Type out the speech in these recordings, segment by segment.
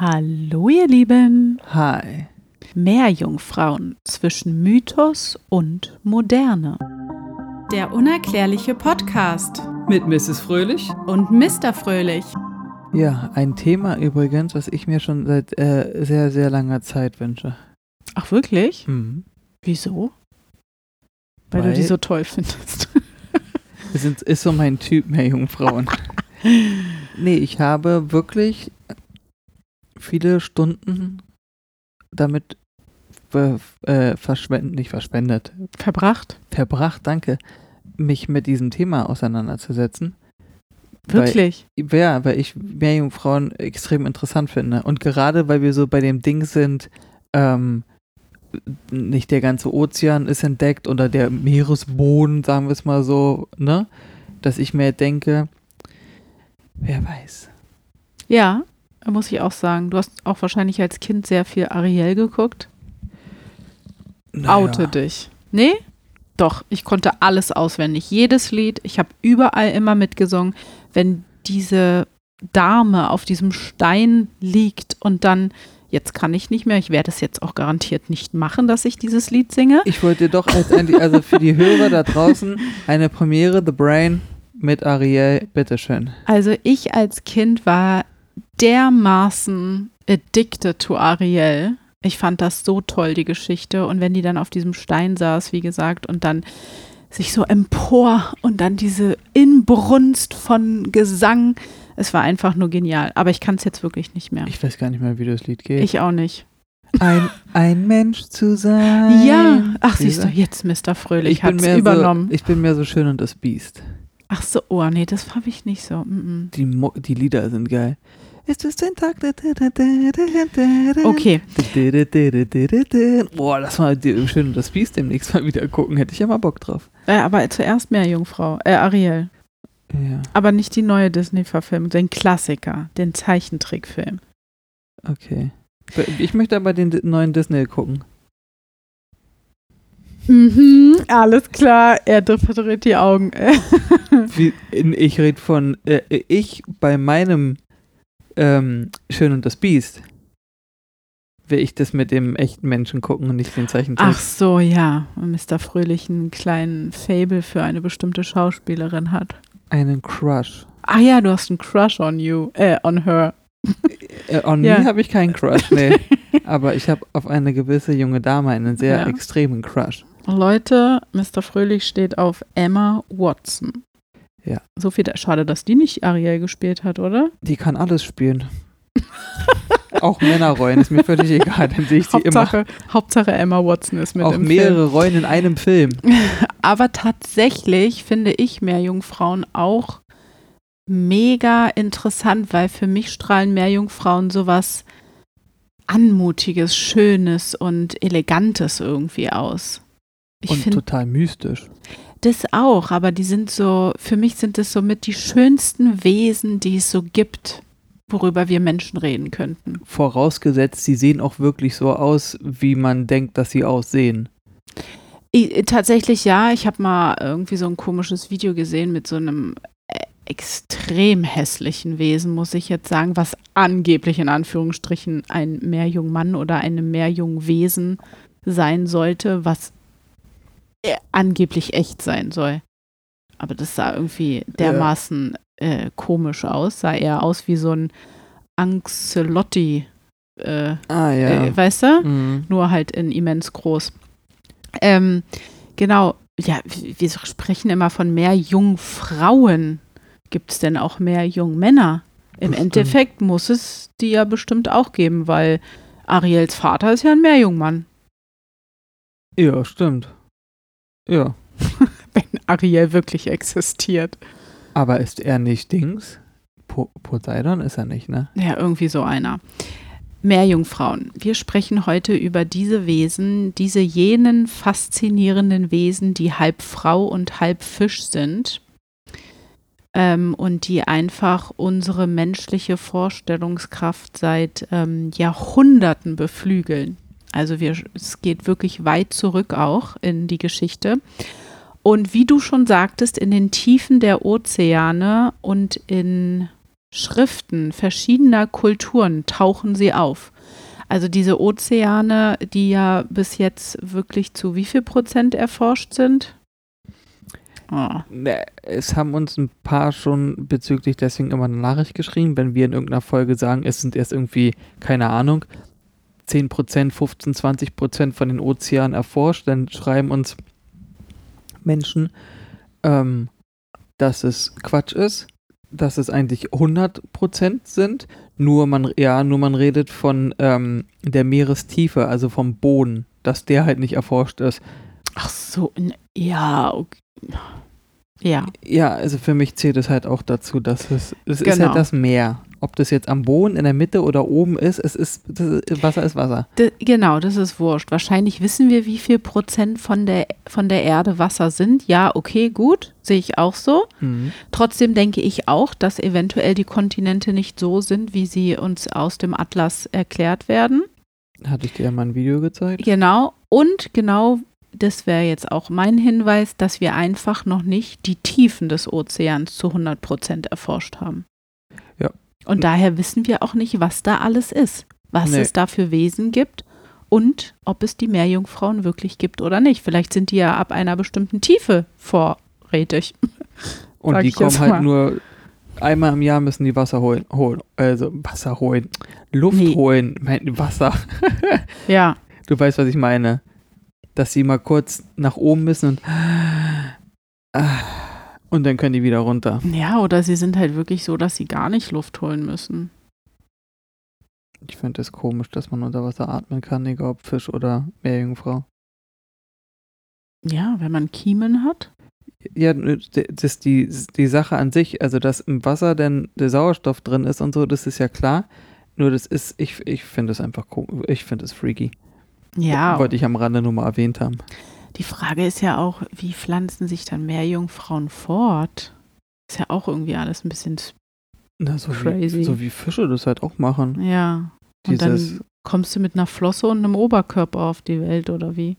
Hallo ihr Lieben. Hi. Meerjungfrauen zwischen Mythos und Moderne. Der unerklärliche Podcast Mit Mrs. Fröhlich? und Mr. Fröhlich. Ja, ein Thema übrigens, was ich mir schon seit äh, sehr, sehr langer Zeit wünsche. Ach wirklich? Mhm. Wieso? Weil, Weil- du die so toll findest. Es ist so mein Typ, mehr Jungfrauen. nee, ich habe wirklich viele Stunden damit ver, äh, verschwendet, nicht verschwendet, Verbracht? verbracht, danke, mich mit diesem Thema auseinanderzusetzen. Wirklich? Weil, ja, weil ich Meerjungfrauen extrem interessant finde. Und gerade weil wir so bei dem Ding sind, ähm, nicht der ganze Ozean ist entdeckt oder der Meeresboden, sagen wir es mal so, ne? Dass ich mir denke, wer weiß. Ja, muss ich auch sagen. Du hast auch wahrscheinlich als Kind sehr viel Ariel geguckt. Naja, Oute dich. Nee? Doch, ich konnte alles auswendig. Jedes Lied. Ich habe überall immer mitgesungen. Wenn diese Dame auf diesem Stein liegt und dann, jetzt kann ich nicht mehr, ich werde es jetzt auch garantiert nicht machen, dass ich dieses Lied singe. Ich wollte doch als also für die Hörer da draußen eine Premiere The Brain mit Ariel, bitteschön. Also ich als Kind war dermaßen addicted to Ariel. Ich fand das so toll, die Geschichte. Und wenn die dann auf diesem Stein saß, wie gesagt, und dann sich so empor und dann diese Inbrunst von Gesang. Es war einfach nur genial. Aber ich kann es jetzt wirklich nicht mehr. Ich weiß gar nicht mehr, wie das Lied geht. Ich auch nicht. ein, ein Mensch zu sein. Ja, ach siehst du, jetzt Mr. Fröhlich hat's mehr übernommen. so, ich bin mehr so schön und das Biest. ach so, oh nee, das habe ich nicht so. Mm Die, Mo die Lieder sind geil. Ist es ein Tag? -mm. Okay, Boah, lass mal schön und das Biest demnächst mal wieder gucken. Hätte ich ja mal Bock drauf. äh, aber zuerst mehr Jungfrau, äh, Ariel. Ja, Aber nicht die neue Disney-Verfilmung, den Klassiker, den Zeichentrickfilm. okay. Ich möchte aber den neuen Disney gucken. Mhm, alles klar, er verdreht die Augen. Wie, ich rede von äh, ich bei meinem ähm, Schön und das Biest. Will ich das mit dem echten Menschen gucken und nicht den Zeichentrick? Ach so, ja, und Mr. Fröhlich einen kleinen Fable für eine bestimmte Schauspielerin hat. Einen Crush. Ah ja, du hast einen Crush on you, äh, on her. Äh, on Ja. me habe ich keinen Crush, nee. Aber ich habe auf eine gewisse junge Dame einen sehr Ja. extremen Crush. Leute, Mr. Fröhlich steht auf Emma Watson. Ja. So viel, schade, dass die nicht Ariel gespielt hat, oder? Die kann alles spielen. Auch Männerrollen, ist mir völlig egal, dann sehe ich sie immer. Hauptsache, Emma Watson ist mit Auch im mehrere Rollen in einem Film. Film. Aber tatsächlich finde ich Meerjungfrauen auch mega interessant, weil für mich strahlen Meerjungfrauen sowas Anmutiges, Schönes und Elegantes irgendwie aus. Ich und total mystisch. Das auch, aber die sind so, für mich sind es somit die schönsten Wesen, die es so gibt, worüber wir Menschen reden könnten. Vorausgesetzt, sie sehen auch wirklich so aus, wie man denkt, dass sie aussehen. I- Tatsächlich ja, ich habe mal irgendwie so ein komisches Video gesehen mit so einem äh, extrem hässlichen Wesen, muss ich jetzt sagen, was angeblich in Anführungsstrichen ein Meerjungmann oder eine Meerjungwesen sein sollte, was äh, angeblich echt sein soll. Aber das sah irgendwie dermaßen äh, komisch aus, sah eher aus wie so ein Ancelotti, äh, Ah ja. äh, weißt du? Mhm. nur halt in immens groß. Ähm, genau, ja, wir sprechen immer von mehr Jungfrauen. Gibt es denn auch mehr Jungmänner? Im Bestimmt. Endeffekt muss es die ja bestimmt auch geben, weil Ariels Vater ist ja ein Meerjungmann. Ja, stimmt. Ja. Wenn Ariel wirklich existiert. Aber ist er nicht Dings? Po Poseidon ist er nicht, ne? Ja, irgendwie so einer. Meerjungfrauen. Wir sprechen heute über diese Wesen, diese jenen faszinierenden Wesen, die halb Frau und halb Fisch sind ähm, und die einfach unsere menschliche Vorstellungskraft seit ähm, Jahrhunderten beflügeln. Also wir, es geht wirklich weit zurück auch in die Geschichte. Und wie du schon sagtest, in den Tiefen der Ozeane und in Schriften verschiedener Kulturen tauchen sie auf. Also diese Ozeane, die ja bis jetzt wirklich zu wie viel Prozent erforscht sind? Oh. Es haben uns ein paar schon bezüglich deswegen immer eine Nachricht geschrieben, wenn wir in irgendeiner Folge sagen, es sind erst irgendwie, keine Ahnung, 10 Prozent, 15, 20 Prozent von den Ozeanen erforscht, dann schreiben uns Menschen, ähm, dass es Quatsch ist, dass es eigentlich 100 Prozent sind, nur man, ja, nur man redet von ähm, der Meerestiefe, also vom Boden, dass der halt nicht erforscht ist. Ach so, ja, okay. Ja. Ja, also für mich zählt es halt auch dazu, dass es, es genau. ist halt das Meer. Ob das jetzt am Boden, in der Mitte oder oben ist, es ist, ist Wasser ist Wasser. De, genau, das ist wurscht. Wahrscheinlich wissen wir, wie viel Prozent von der, von der Erde Wasser sind. Ja, okay, gut, sehe ich auch so. Mhm. Trotzdem denke ich auch, dass eventuell die Kontinente nicht so sind, wie sie uns aus dem Atlas erklärt werden. Hatte ich dir ja mal ein Video gezeigt? Genau. Und genau das wäre jetzt auch mein Hinweis, dass wir einfach noch nicht die Tiefen des Ozeans zu 100 Prozent erforscht haben. Und daher wissen wir auch nicht, was da alles ist, was nee. es da für Wesen gibt und ob es die Meerjungfrauen wirklich gibt oder nicht. Vielleicht sind die ja ab einer bestimmten Tiefe vorrätig. Und die kommen halt nur einmal im Jahr müssen die Wasser holen, holen also Wasser holen, Luft nee. holen, mein Wasser. ja. Du weißt, was ich meine dass sie mal kurz nach oben müssen und und dann können die wieder runter. Ja, oder sie sind halt wirklich so, dass sie gar nicht Luft holen müssen. Ich finde es das komisch, dass man unter Wasser atmen kann, egal ob Fisch oder Meerjungfrau. Ja, wenn man Kiemen hat. Ja, das die, die Sache an sich, also dass im Wasser denn der Sauerstoff drin ist und so, das ist ja klar. Nur das ist, ich, ich finde es einfach komisch, ich finde es freaky. Ja. Wollte ich am Rande nur mal erwähnt haben. Die Frage ist ja auch, wie pflanzen sich dann mehr Jungfrauen fort? Ist ja auch irgendwie alles ein bisschen Na, so crazy. Wie, so wie Fische das halt auch machen. Ja. Und Dieses, dann kommst du mit einer Flosse und einem Oberkörper auf die Welt oder wie?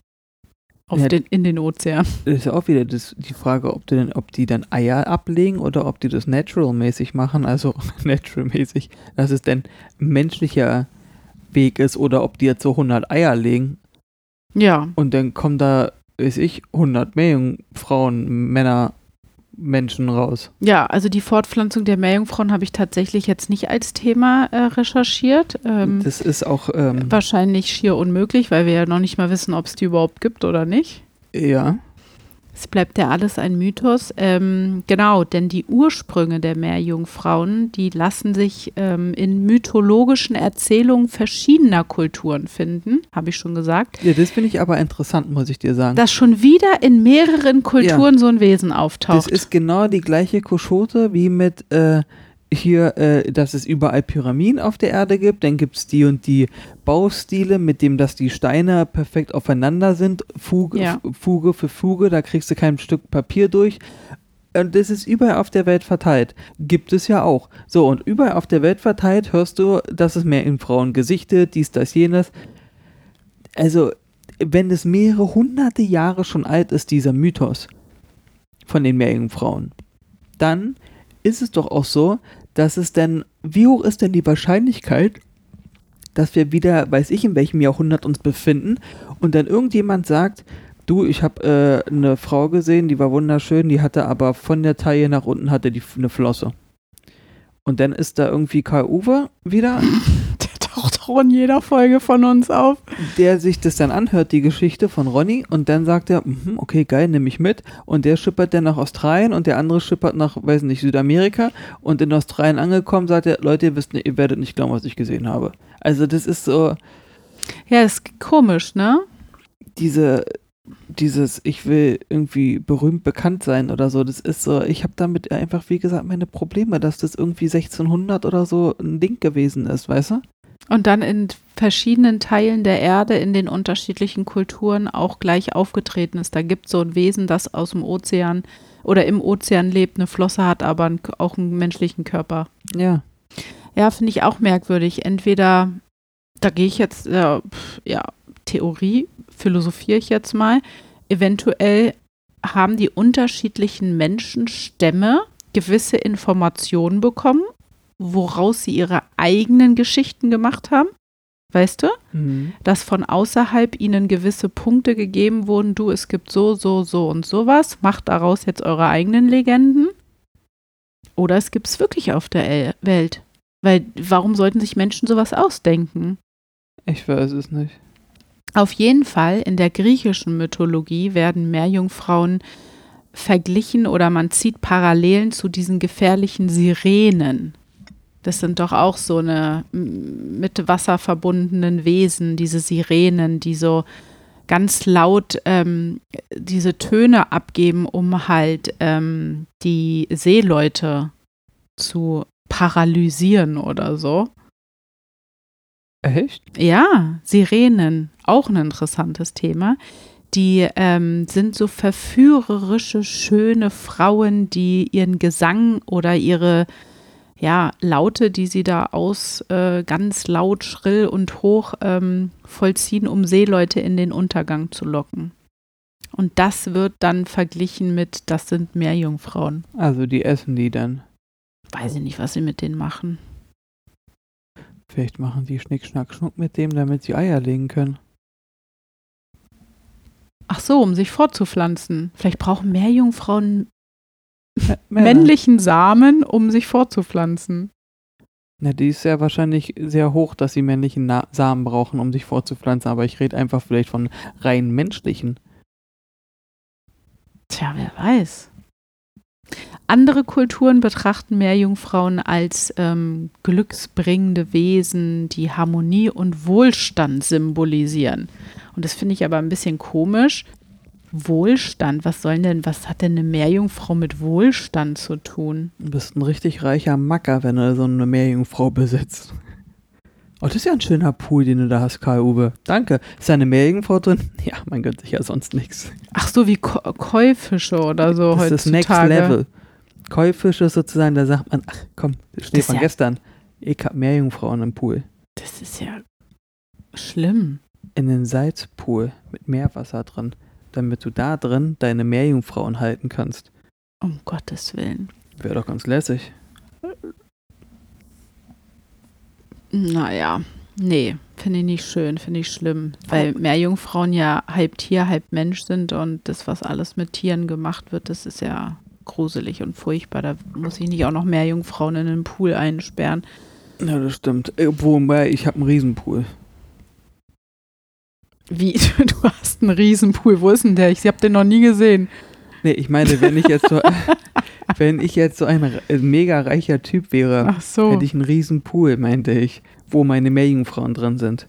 Auf ja, den, in den Ozean. Das ist ja auch wieder das, die Frage, ob die, denn, ob die dann Eier ablegen oder ob die das natural-mäßig machen. Also natural-mäßig. Das ist denn menschlicher Weg ist oder ob die jetzt so 100 Eier legen. Ja. Und dann kommen da, weiß ich, 100 Meerjungfrauen, Männer, Menschen raus. Ja, also die Fortpflanzung der Meerjungfrauen habe ich tatsächlich jetzt nicht als Thema äh, recherchiert. Ähm, das ist auch ähm, wahrscheinlich schier unmöglich, weil wir ja noch nicht mal wissen, ob es die überhaupt gibt oder nicht. Ja. Es bleibt ja alles ein Mythos. Ähm, genau, denn die Ursprünge der Meerjungfrauen, die lassen sich ähm, in mythologischen Erzählungen verschiedener Kulturen finden, habe ich schon gesagt. Ja, das finde ich aber interessant, muss ich dir sagen. Dass schon wieder in mehreren Kulturen ja. so ein Wesen auftaucht. Das ist genau die gleiche Koschote wie mit äh, hier, äh, dass es überall Pyramiden auf der Erde gibt. Dann gibt es die und die Baustile, mit dem, dass die Steine perfekt aufeinander sind. Fuge, ja. Fuge für Fuge, da kriegst du kein Stück Papier durch. Und das ist überall auf der Welt verteilt. Gibt es ja auch. So, und überall auf der Welt verteilt hörst du, dass es mehr in Frauen Gesichte, dies, das, jenes. Also, wenn es mehrere hunderte Jahre schon alt ist, dieser Mythos von den Meerjungfrauen, dann ist es doch auch so, dass es denn, wie hoch ist denn die Wahrscheinlichkeit, dass wir wieder, weiß ich in welchem Jahrhundert uns befinden und dann irgendjemand sagt, du, ich habe äh, eine Frau gesehen, die war wunderschön, die hatte aber von der Taille nach unten hatte die eine Flosse. Und dann ist da irgendwie Karl Uwe wieder in jeder Folge von uns auf. Der sich das dann anhört, die Geschichte von Ronny, und dann sagt er, mm, okay, geil, nehme ich mit. Und der schippert dann nach Australien und der andere schippert nach, weiß nicht, Südamerika. Und in Australien angekommen, sagt er, Leute, ihr, wisst, ihr werdet nicht glauben, was ich gesehen habe. Also das ist so. Ja, ist komisch, ne? Diese, dieses, ich will irgendwie berühmt bekannt sein oder so, das ist so, ich habe damit einfach, wie gesagt, meine Probleme, dass das irgendwie 1600 oder so ein Ding gewesen ist, weißt du? Und dann in verschiedenen Teilen der Erde in den unterschiedlichen Kulturen auch gleich aufgetreten ist. Da gibt es so ein Wesen, das aus dem Ozean oder im Ozean lebt, eine Flosse hat, aber auch einen menschlichen Körper. Ja. Ja, finde ich auch merkwürdig. Entweder, da gehe ich jetzt, äh, ja, Theorie, philosophiere ich jetzt mal, eventuell haben die unterschiedlichen Menschenstämme gewisse Informationen bekommen woraus sie ihre eigenen Geschichten gemacht haben. Weißt du? Mhm. Dass von außerhalb ihnen gewisse Punkte gegeben wurden, du, es gibt so, so, so und sowas, macht daraus jetzt eure eigenen Legenden. Oder es gibt es wirklich auf der El Welt. Weil warum sollten sich Menschen sowas ausdenken? Ich weiß es nicht. Auf jeden Fall in der griechischen Mythologie werden Meerjungfrauen verglichen oder man zieht Parallelen zu diesen gefährlichen Sirenen. Das sind doch auch so eine mit Wasser verbundenen Wesen, diese Sirenen, die so ganz laut ähm, diese Töne abgeben, um halt ähm, die Seeleute zu paralysieren oder so. Echt? Ja, Sirenen, auch ein interessantes Thema. Die ähm, sind so verführerische, schöne Frauen, die ihren Gesang oder ihre ja, Laute, die sie da aus äh, ganz laut, schrill und hoch ähm, vollziehen, um Seeleute in den Untergang zu locken. Und das wird dann verglichen mit, das sind Meerjungfrauen. Also die essen die dann. Weiß ich nicht, was sie mit denen machen. Vielleicht machen die Schnick, Schnack, Schnuck mit dem, damit sie Eier legen können. Ach so, um sich fortzupflanzen. Vielleicht brauchen Meerjungfrauen. Männlichen Samen, um sich fortzupflanzen. Na, die ist ja wahrscheinlich sehr hoch, dass sie männlichen Na Samen brauchen, um sich fortzupflanzen, aber ich rede einfach vielleicht von rein menschlichen. Tja, wer weiß. Andere Kulturen betrachten Meerjungfrauen als ähm, glücksbringende Wesen, die Harmonie und Wohlstand symbolisieren. Und das finde ich aber ein bisschen komisch. Wohlstand, was soll denn, was hat denn eine Meerjungfrau mit Wohlstand zu tun? Du bist ein richtig reicher Macker, wenn du so eine Meerjungfrau besitzt. Oh, das ist ja ein schöner Pool, den du da hast, Karl-Uwe. Danke. Ist da eine Meerjungfrau drin? Ja, man gönnt sich ja sonst nichts. Ach so, wie Ko Käufische oder so Das ist das Next heutzutage. Level. Käufisch ist sozusagen, da sagt man, ach komm, der Schnee Das von ja- gestern. Ich hab Meerjungfrauen im Pool. Das ist ja schlimm. In den Salzpool mit Meerwasser drin, damit du da drin deine Meerjungfrauen halten kannst. Um Gottes Willen. Wäre doch ganz lässig. Naja, nee, finde ich nicht schön, finde ich schlimm. Weil Meerjungfrauen ja halb Tier, halb Mensch sind und das, was alles mit Tieren gemacht wird, das ist ja gruselig und furchtbar. Da muss ich nicht auch noch Meerjungfrauen in den Pool einsperren. Ja, das stimmt. Wobei, ich habe einen Riesenpool. Wie, du hast einen Riesenpool, wo ist denn der? Ich habe den noch nie gesehen. Nee, ich meine, wenn ich jetzt so, wenn ich jetzt so ein mega reicher Typ wäre, Ach so. hätte ich einen riesen Pool, meinte ich, wo meine Meerjungfrauen drin sind.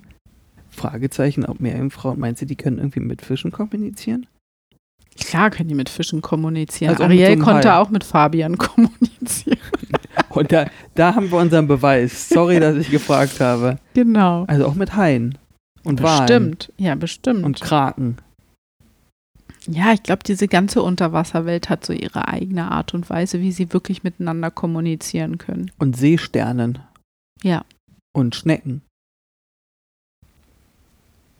Fragezeichen, ob Meerjungfrauen, meinst du, die können irgendwie mit Fischen kommunizieren? Klar können die mit Fischen kommunizieren. Also Ariel so konnte Hai. auch mit Fabian kommunizieren. Und da, da haben wir unseren Beweis. Sorry, dass ich gefragt habe. Genau. Also auch mit Haien. Und. Bestimmt. Ja, bestimmt. Und Kraken. Ja, ich glaube, diese ganze Unterwasserwelt hat so ihre eigene Art und Weise, wie sie wirklich miteinander kommunizieren können. Und Seesternen. Ja. Und Schnecken.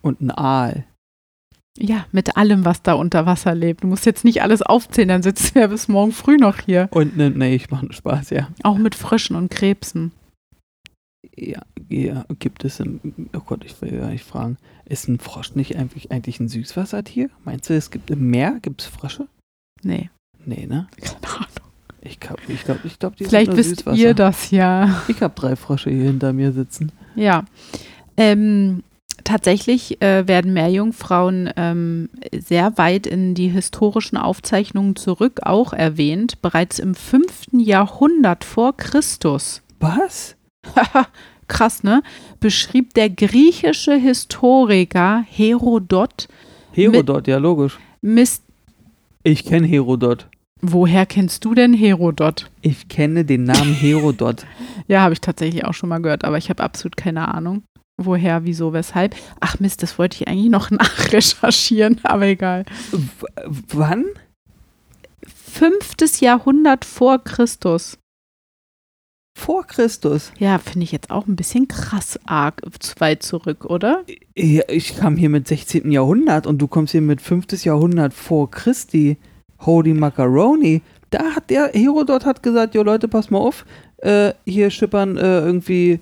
Und ein Aal. Ja, mit allem, was da unter Wasser lebt. Du musst jetzt nicht alles aufzählen, dann sitzen wir bis morgen früh noch hier. Und ne, nee, ich mache Spaß, ja. Auch mit Fröschen und Krebsen. Ja, ja, gibt es im, oh Gott, ich will gar nicht fragen. Ist ein Frosch nicht eigentlich, eigentlich ein Süßwassertier? Meinst du, es gibt im Meer, gibt es Frösche? Nee, Nee, ne? keine Ahnung. Ich glaube, ich glaube, ich glaube, die Vielleicht wisst Süßwasser. ihr das ja. Ich habe drei Frösche hier hinter mir sitzen. Ja. Ähm, tatsächlich äh, werden Meerjungfrauen ähm, sehr weit in die historischen Aufzeichnungen zurück auch erwähnt. Bereits im 5. Jahrhundert vor Christus. Was? Krass, ne? Beschrieb der griechische Historiker Herodot Herodot, ja, logisch. Mist. Ich kenne Herodot. Woher kennst du denn Herodot? Ich kenne den Namen Herodot. Ja, habe ich tatsächlich auch schon mal gehört, aber ich habe absolut keine Ahnung. Woher, wieso, weshalb. Ach Mist, das wollte ich eigentlich noch nachrecherchieren, aber egal. W wann? Fünftes Jahrhundert vor Christus. Vor Christus. Ja, finde ich jetzt auch ein bisschen krass arg weit zurück, oder? Ja, ich kam hier mit 16. Jahrhundert und du kommst hier mit 5. Jahrhundert vor Christi. Holy Macaroni. da hat der Herodot hat gesagt, jo Leute, pass mal auf, äh, hier schippern äh, irgendwie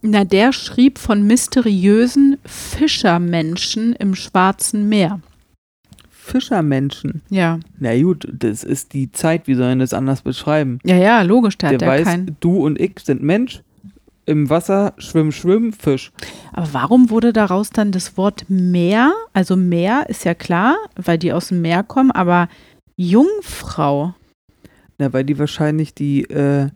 Na, der schrieb von mysteriösen Fischermenschen im Schwarzen Meer. Fischermenschen. Ja. Na gut, das ist die Zeit, wie sollen das anders beschreiben? Ja, ja, logisch, der, Der ja weiß, kein. du und ich sind Mensch, im Wasser schwimm, schwimm, Fisch. Aber warum wurde daraus dann das Wort Meer? Also Meer ist ja klar, weil die aus dem Meer kommen, aber Jungfrau. Na, weil die wahrscheinlich die, äh,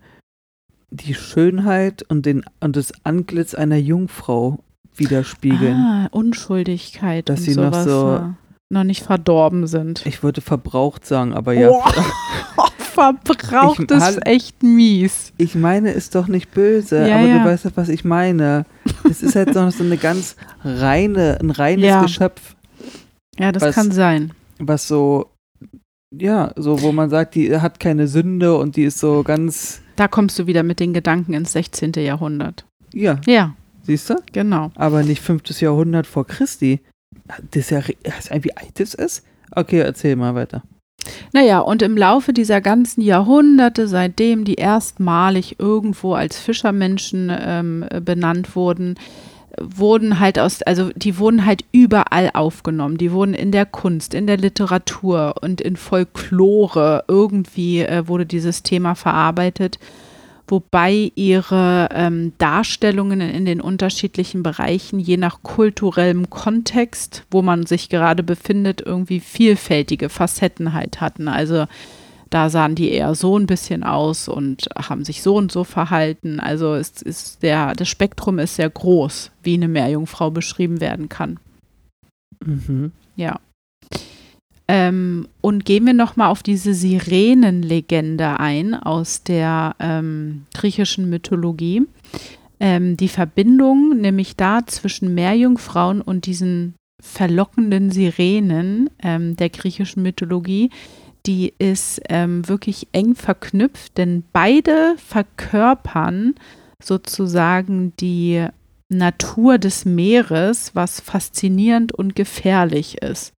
die Schönheit und, den, und das Antlitz einer Jungfrau widerspiegeln. Ah, Unschuldigkeit Dass und sie noch sowas so- äh, noch nicht verdorben sind. Ich würde verbraucht sagen, aber ja. Oh, verbraucht Ich- ist echt mies. Ich meine, ist doch nicht böse, Ja, aber ja. du weißt doch, was ich meine. Es ist halt so so eine ganz reine, ein reines Ja. Geschöpf, Ja, das Was- kann sein. was so, ja, so, wo man sagt, die hat keine Sünde und die ist so ganz, Da kommst du wieder mit den Gedanken ins 16. Jahrhundert. ja, Ja, siehst du? genau. Aber nicht 5. Jahrhundert vor Christi. Das ja, wie alt das ist? Okay, erzähl mal weiter. Naja, und im Laufe dieser ganzen Jahrhunderte, seitdem die erstmalig irgendwo als Fischermenschen ähm, äh, benannt wurden, wurden halt aus, also die wurden halt überall aufgenommen. Die wurden in der Kunst, in der Literatur und in Folklore irgendwie äh, wurde dieses Thema verarbeitet, wobei ihre ähm, Darstellungen in den unterschiedlichen Bereichen je nach kulturellem Kontext, wo man sich gerade befindet, irgendwie vielfältige Facetten halt hatten. Also da sahen die eher so ein bisschen aus und haben sich so und so verhalten. Also es ist der, das Spektrum ist sehr groß, wie eine Meerjungfrau beschrieben werden kann. Mhm. Ja. Ähm, und gehen wir nochmal auf diese Sirenenlegende ein aus der ähm, griechischen Mythologie. Ähm, die Verbindung nämlich da zwischen Meerjungfrauen und diesen verlockenden Sirenen ähm, der griechischen Mythologie, die ist ähm, wirklich eng verknüpft, denn beide verkörpern sozusagen die Natur des Meeres, was faszinierend und gefährlich ist.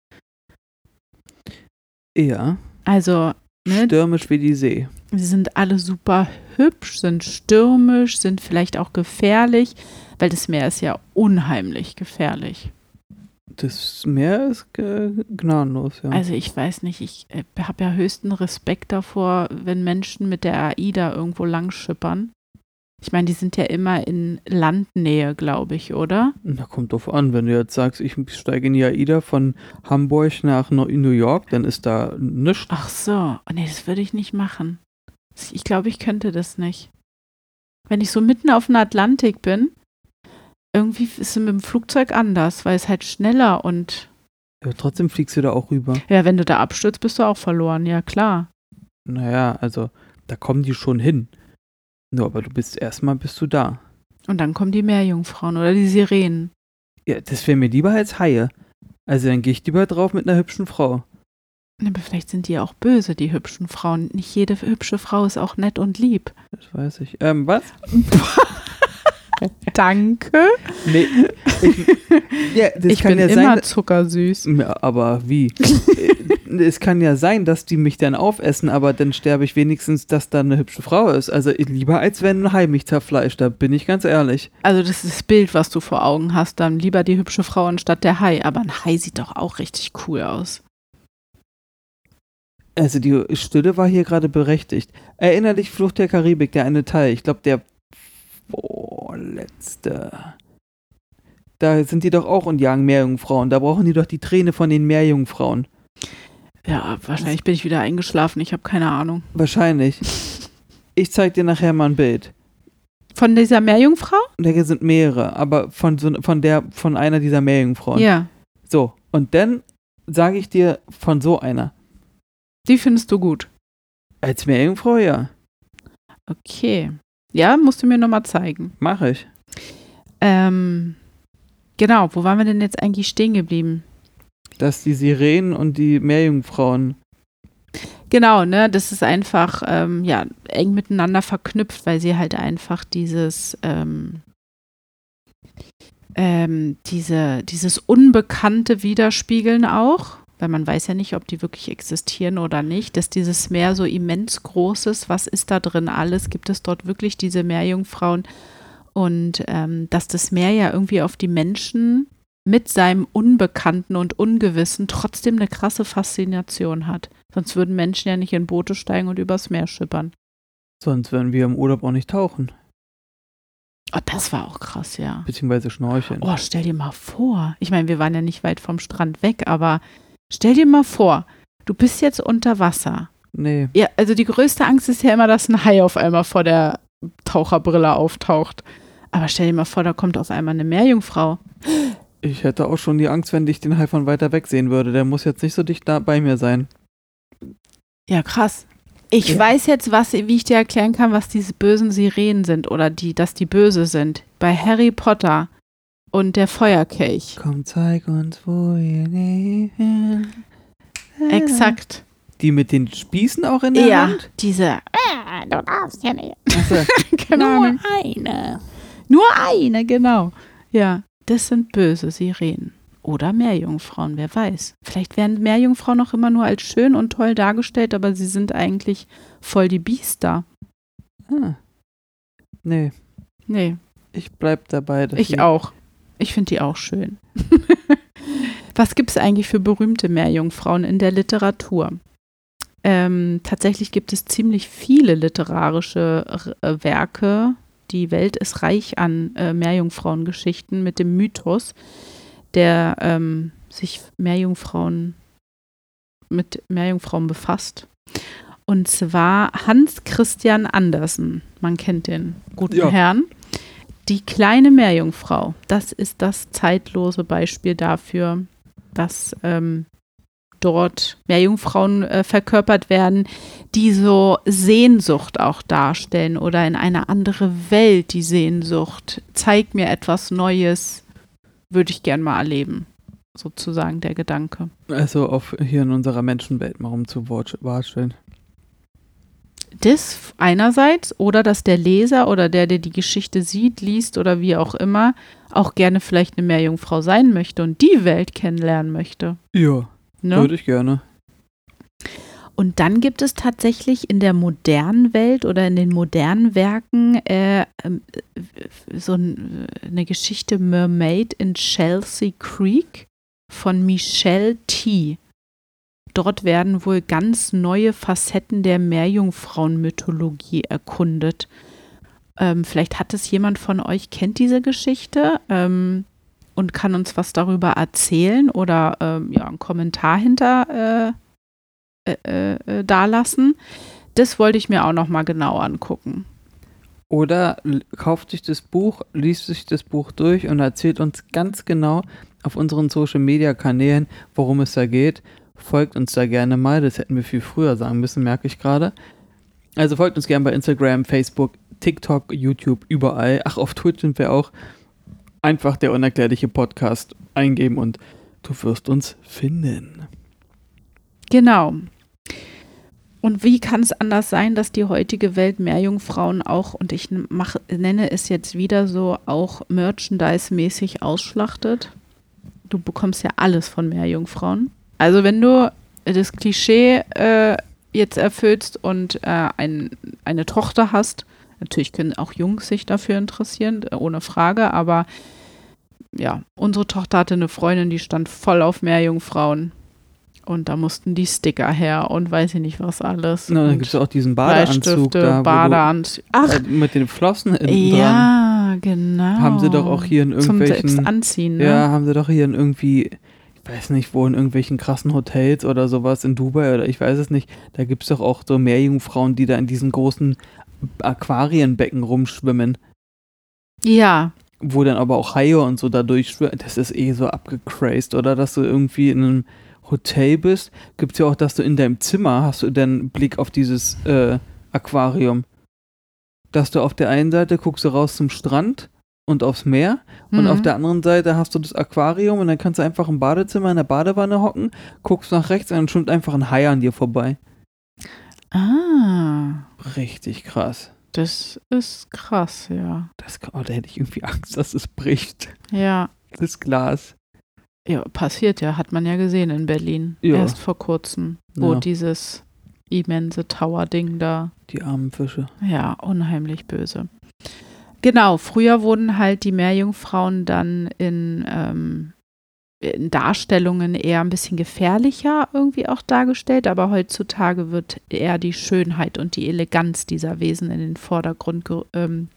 Ja, Also, ne, stürmisch wie die See. sie sind alle super hübsch, sind stürmisch, sind vielleicht auch gefährlich, weil das Meer ist ja unheimlich gefährlich. Das Meer ist gnadenlos, ja. Also ich weiß nicht, ich äh, habe ja höchsten Respekt davor, wenn Menschen mit der AIDA irgendwo lang schippern. Ich meine, die sind ja immer in Landnähe, glaube ich, oder? Na, kommt drauf an, wenn du jetzt sagst, ich steige in die AIDA von Hamburg nach New York, dann ist da nichts. Ach so, oh, nee, das würde ich nicht machen. Ich glaube, ich könnte das nicht. Wenn ich so mitten auf dem Atlantik bin, irgendwie ist es mit dem Flugzeug anders, weil es halt schneller und Ja, trotzdem fliegst du da auch rüber. ja, wenn du da abstürzt, bist du auch verloren, ja klar. Naja, also, da kommen die schon hin. Nur, aber du bist erstmal bist du da. Und dann kommen die Meerjungfrauen oder die Sirenen. Ja, das wäre mir lieber als Haie. Also dann gehe ich lieber drauf mit einer hübschen Frau. Aber vielleicht sind die ja auch böse, die hübschen Frauen. Nicht jede hübsche Frau ist auch nett und lieb. Das weiß ich. Ähm, was? Danke. Nee. Ich, ja, das ich kann bin ja immer sein. zuckersüß. Ja, aber wie? Es kann ja sein, dass die mich dann aufessen, aber dann sterbe ich wenigstens, dass da eine hübsche Frau ist. Also lieber als wenn ein Hai mich zerfleischt, da bin ich ganz ehrlich. Also das ist das Bild, was du vor Augen hast. Dann lieber die hübsche Frau anstatt der Hai. Aber ein Hai sieht doch auch richtig cool aus. Also die Stille war hier gerade berechtigt. Erinner dich Flucht der Karibik, der eine Teil. Ich glaube, der vorletzte. Da sind die doch auch und jagen Meerjungfrauen. Da brauchen die doch die Träne von den Meerjungfrauen. Ja, wahrscheinlich bin ich wieder eingeschlafen. Ich habe keine Ahnung. Wahrscheinlich. Ich zeig dir nachher mal ein Bild. Von dieser Meerjungfrau? Da sind mehrere, aber von, so, von, der, von einer dieser Meerjungfrauen. Ja. So, und dann sage ich dir von so einer. Die findest du gut. Als Meerjungfrau, ja. Okay. Ja, musst du mir nochmal zeigen. Mache ich. Ähm, genau, wo waren wir denn jetzt eigentlich stehen geblieben? Dass die Sirenen und die Meerjungfrauen. Genau, ne, das ist einfach ähm, ja eng miteinander verknüpft, weil sie halt einfach dieses ähm, ähm, diese, dieses Unbekannte widerspiegeln auch. Weil man weiß ja nicht, ob die wirklich existieren oder nicht, dass dieses Meer so immens groß ist. Was ist da drin alles? Gibt es dort wirklich diese Meerjungfrauen? Und ähm, dass das Meer ja irgendwie auf die Menschen mit seinem Unbekannten und Ungewissen trotzdem eine krasse Faszination hat. Sonst würden Menschen ja nicht in Boote steigen und übers Meer schippern. Sonst würden wir im Urlaub auch nicht tauchen. Oh, das war auch krass, ja. Beziehungsweise schnorcheln. Oh, stell dir mal vor. Ich meine, wir waren ja nicht weit vom Strand weg, aber stell dir mal vor, du bist jetzt unter Wasser. Nee. Ja, also die größte Angst ist ja immer, dass ein Hai auf einmal vor der Taucherbrille auftaucht. Aber stell dir mal vor, da kommt auf einmal eine Meerjungfrau. Ich hätte auch schon die Angst, wenn ich den Hai von weiter weg sehen würde. Der muss jetzt nicht so dicht da bei mir sein. Ja, krass. Ich Ja. weiß jetzt, was, wie ich dir erklären kann, was diese bösen Sirenen sind oder die, dass die böse sind. Bei Harry Potter und der Feuerkelch. Komm, zeig uns, wo ihr leben. Exakt. Die mit den Spießen auch in der Ja, Hand? diese. Ah, du darfst ja nicht. Achso, Keine Ahnung. eine. Nur eine, genau. Ja, das sind böse Sirenen. Oder Meerjungfrauen, wer weiß. Vielleicht werden Meerjungfrauen auch immer nur als schön und toll dargestellt, aber sie sind eigentlich voll die Biester. ah. Nee, Nee, ich bleib dabei. dass ich auch. Ich finde die auch schön. Was gibt es eigentlich für berühmte Meerjungfrauen in der Literatur? Ähm, tatsächlich gibt es ziemlich viele literarische äh, Werke. Die Welt ist reich an äh, Meerjungfrauengeschichten mit dem Mythos, der ähm, sich Meerjungfrauen mit Meerjungfrauen befasst. Und zwar Hans Christian Andersen. Man kennt den guten Ja. Herrn. Die kleine Meerjungfrau, das ist das zeitlose Beispiel dafür, dass ähm, dort Meerjungfrauen äh, verkörpert werden, die so Sehnsucht auch darstellen oder in eine andere Welt die Sehnsucht. Zeig mir etwas Neues, würde ich gern mal erleben. Sozusagen der Gedanke. Also auf hier in unserer Menschenwelt mal rumzuwarstellen. Das einerseits oder dass der Leser oder der, der die Geschichte sieht, liest oder wie auch immer, auch gerne vielleicht eine Meerjungfrau sein möchte und die Welt kennenlernen möchte. Ja, Ne? würde ich gerne. Und dann gibt es tatsächlich in der modernen Welt oder in den modernen Werken äh, ähm, äh, so äh, eine Geschichte Mermaid in Chelsea Creek von Michelle T. Dort werden wohl ganz neue Facetten der Meerjungfrauenmythologie erkundet. Ähm, vielleicht hat es jemand von euch, kennt diese Geschichte ähm, und kann uns was darüber erzählen oder ähm, ja, einen Kommentar hinter äh, äh, äh, dalassen. Das wollte ich mir auch noch mal genau angucken. Oder kauft sich das Buch, liest sich das Buch durch und erzählt uns ganz genau auf unseren Social Media Kanälen, worum es da geht. Folgt uns da gerne mal, das hätten wir viel früher sagen müssen, merke ich gerade. Also folgt uns gerne bei Instagram, Facebook, TikTok, YouTube, überall. Ach, auf Twitch sind wir auch. Einfach der unerklärliche Podcast eingeben und du wirst uns finden. Genau. Und wie kann es anders sein, dass die heutige Welt Meerjungfrauen auch, und ich mach, nenne es jetzt wieder so, auch merchandise-mäßig ausschlachtet? Du bekommst ja alles von Meerjungfrauen. Also wenn du das Klischee äh, jetzt erfüllst und äh, ein, eine Tochter hast, natürlich können auch Jungs sich dafür interessieren, äh, ohne Frage, aber ja, unsere Tochter hatte eine Freundin, die stand voll auf Meerjungfrauen. Und da mussten die Sticker her und weiß ich nicht was alles. Na, dann gibt es auch diesen Badeanzug da. wo Badeanzug. Ach, äh, mit den Flossen innen dran. ja, genau. Haben sie doch auch hier in Zum irgendwelchen. selbst anziehen, ne? Ja, haben sie doch hier in irgendwie, weiß nicht wo, in irgendwelchen krassen Hotels oder sowas in Dubai oder ich weiß es nicht. Da gibt es doch auch so Meerjungfrauen, die da in diesen großen Aquarienbecken rumschwimmen, Ja, wo dann aber auch Haie und so da durchschwimmen. Das ist eh so abgecrazed, oder? Dass du irgendwie in einem Hotel bist. Gibt es ja auch, dass du in deinem Zimmer hast du dann Blick auf dieses äh, Aquarium. Dass du auf der einen Seite guckst du raus zum Strand und aufs Meer und Mhm. auf der anderen Seite hast du das Aquarium und dann kannst du einfach im Badezimmer in der Badewanne hocken, guckst nach rechts und dann schwimmt einfach ein Hai an dir vorbei. Ah, Richtig krass. das ist krass, ja. Das, oh, da hätte ich irgendwie Angst, dass es bricht. Ja. Das Glas. Ja, passiert ja, hat man ja gesehen in Berlin. Ja. Erst vor kurzem, wo Ja. dieses immense Tower-Ding da, Die armen Fische. ja, unheimlich böse. Genau, früher wurden halt die Meerjungfrauen dann in, ähm, in Darstellungen eher ein bisschen gefährlicher irgendwie auch dargestellt, aber heutzutage wird eher die Schönheit und die Eleganz dieser Wesen in den Vordergrund ge ähm,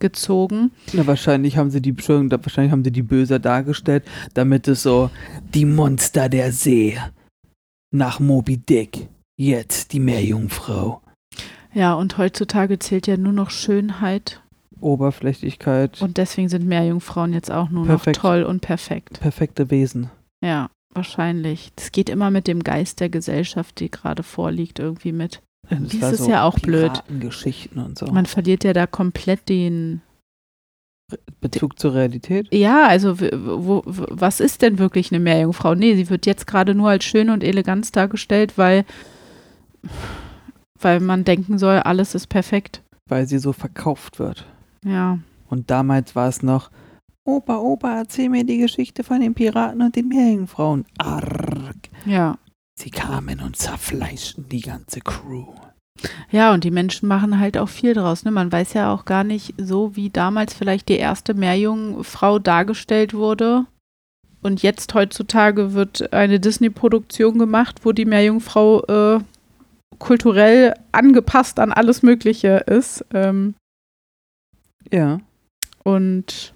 gezogen. Na, wahrscheinlich haben sie die, wahrscheinlich haben sie die böser dargestellt, damit es so die Monster der See nach Moby Dick. Jetzt die Meerjungfrau. Ja, und heutzutage zählt ja nur noch Schönheit Oberflächlichkeit, und deswegen sind Meerjungfrauen jetzt auch nur Perfekt. noch toll und perfekt. perfekte Wesen. Ja, wahrscheinlich. Das geht immer mit dem Geist der Gesellschaft, die gerade vorliegt, irgendwie mit. Das Dies war ist ja auch blöd. Geschichten und so. Man verliert ja da komplett den. Bezug zur Realität? Ja, also wo, w- was ist denn wirklich eine Meerjungfrau? Nee, sie wird jetzt gerade nur als schön und elegant dargestellt, weil, weil man denken soll, alles ist perfekt. Weil sie so verkauft wird. Ja. Und damals war es noch, Opa, Opa, erzähl mir die Geschichte von den Piraten und den Meerjungfrauen. Arg. Ja. Sie kamen und zerfleischten die ganze Crew. Ja, und die Menschen machen halt auch viel draus. Ne? Man weiß ja auch gar nicht, so wie damals vielleicht die erste Meerjungfrau dargestellt wurde. Und jetzt heutzutage wird eine Disney-Produktion gemacht, wo die Meerjungfrau äh, kulturell angepasst an alles Mögliche ist. Ähm, Ja. und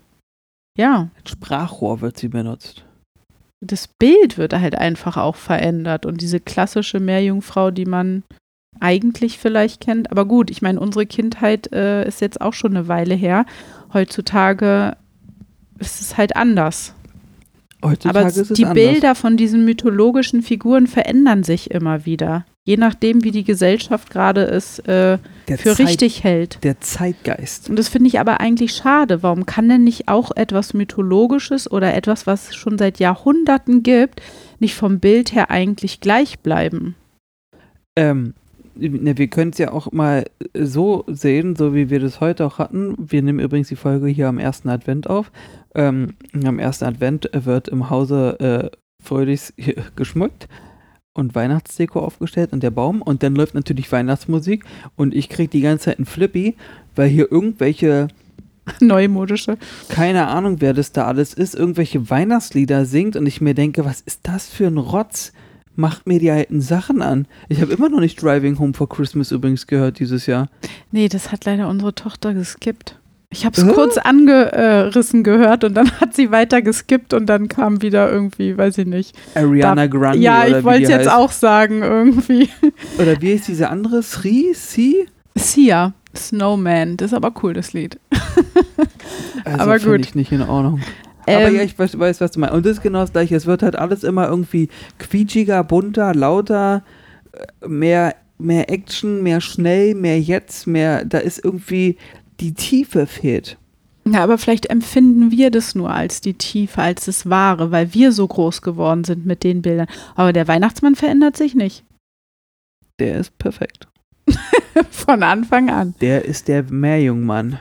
ja, Als Sprachrohr wird sie benutzt. das Bild wird halt einfach auch verändert. Und diese klassische Meerjungfrau, die man eigentlich vielleicht kennt. Aber gut, ich meine, unsere Kindheit äh, ist jetzt auch schon eine Weile her. Heutzutage ist es halt anders. Heutzutage Aber ist es die. Bilder von diesen mythologischen Figuren verändern sich immer wieder. Je nachdem, wie die Gesellschaft gerade es äh, für Zeit- richtig hält. Der Zeitgeist. Und das finde ich aber eigentlich schade. Warum kann denn nicht auch etwas Mythologisches oder etwas, was es schon seit Jahrhunderten gibt, nicht vom Bild her eigentlich gleich bleiben? Ähm, ne, wir können es ja auch mal so sehen, so wie wir das heute auch hatten. Wir nehmen übrigens die Folge hier am ersten Advent auf. Ähm, am ersten Advent wird im Hause äh, fröhlich geschmückt und Weihnachtsdeko aufgestellt und der Baum und dann läuft natürlich Weihnachtsmusik und ich kriege die ganze Zeit einen Flippy, weil hier irgendwelche Neumodische. keine Ahnung, wer das da alles ist, irgendwelche Weihnachtslieder singt und ich mir denke, was ist das für ein Rotz? Macht mir die alten Sachen an. Ich habe immer noch nicht Driving Home for Christmas übrigens gehört dieses Jahr. Nee, das hat leider unsere Tochter geskippt. Ich habe es Äh? kurz angerissen gehört und dann hat sie weiter geskippt und dann kam wieder irgendwie, weiß ich nicht. Ariana Grande ja, ich wollte es jetzt heißt. auch sagen, irgendwie. Oder wie ist diese andere? Sri? Si? Sia, Snowman, das ist aber cool, das Lied. Also Aber gut. ich nicht in Ordnung. Aber Ähm, ja, ich weiß, weiß, was du meinst. Und das ist genau das gleiche. Es wird halt alles immer irgendwie quietschiger, bunter, lauter, äh, mehr, mehr Action, mehr schnell, mehr jetzt, mehr, da ist irgendwie, die Tiefe fehlt. Ja, aber vielleicht empfinden wir das nur als die Tiefe, als das Wahre, weil wir so groß geworden sind mit den Bildern. Aber der Weihnachtsmann verändert sich nicht. Der ist perfekt. Von Anfang an. Der ist der Meerjungmann.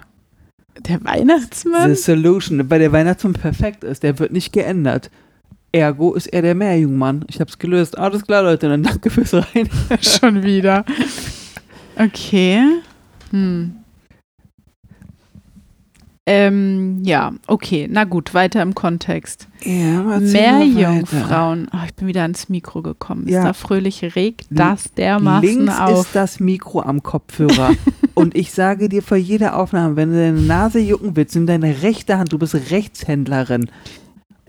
Der Weihnachtsmann? The Solution, weil der Weihnachtsmann perfekt ist, der wird nicht geändert. Ergo ist er der Meerjungmann. Ich hab's gelöst. Alles klar, Leute, dann danke fürs Rein. Schon wieder. Okay. Hm. Ähm, ja, okay. Na gut, weiter im Kontext. Ja, Meerjungfrauen. Oh, ich bin wieder ans Mikro gekommen. Ja. Ist da fröhlich regt das dermaßen Links auf. ist das Mikro am Kopfhörer. Und ich sage dir vor jeder Aufnahme, wenn du deine Nase jucken willst, nimm deine rechte Hand, du bist Rechtshändlerin.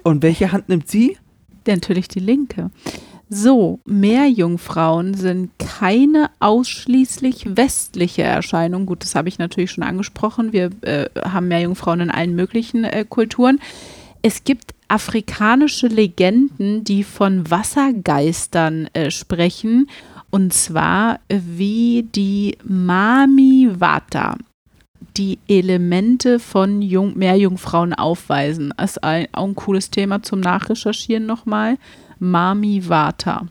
Und welche Hand nimmt sie? Natürlich die linke. So, Meerjungfrauen sind keine ausschließlich westliche Erscheinung. Gut, das habe ich natürlich schon angesprochen. Wir äh, haben Meerjungfrauen in allen möglichen äh, Kulturen. Es gibt afrikanische Legenden, die von Wassergeistern äh, sprechen. Und zwar äh, wie die Mami Wata die Elemente von Jung Meerjungfrauen aufweisen. Das ist ein, auch ein cooles Thema zum Nachrecherchieren nochmal. Mami Vata.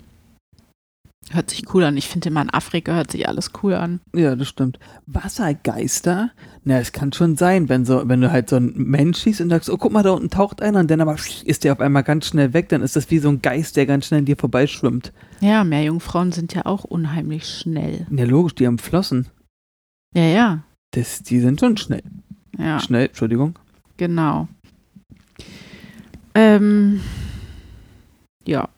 Hört sich cool an. Ich finde immer in Afrika hört sich alles cool an. Ja, das stimmt. Wassergeister? Na, es kann schon sein, wenn so, wenn du halt so ein Mensch siehst und sagst, oh, guck mal, da unten taucht einer und dann aber ist der auf einmal ganz schnell weg, dann ist das wie so ein Geist, der ganz schnell an dir vorbeischwimmt. Ja, Meerjungfrauen sind ja auch unheimlich schnell. Ja, logisch, die haben Flossen. Ja, ja. Das, die sind schon schnell. Ja, Schnell, Entschuldigung. genau. Ähm, ja,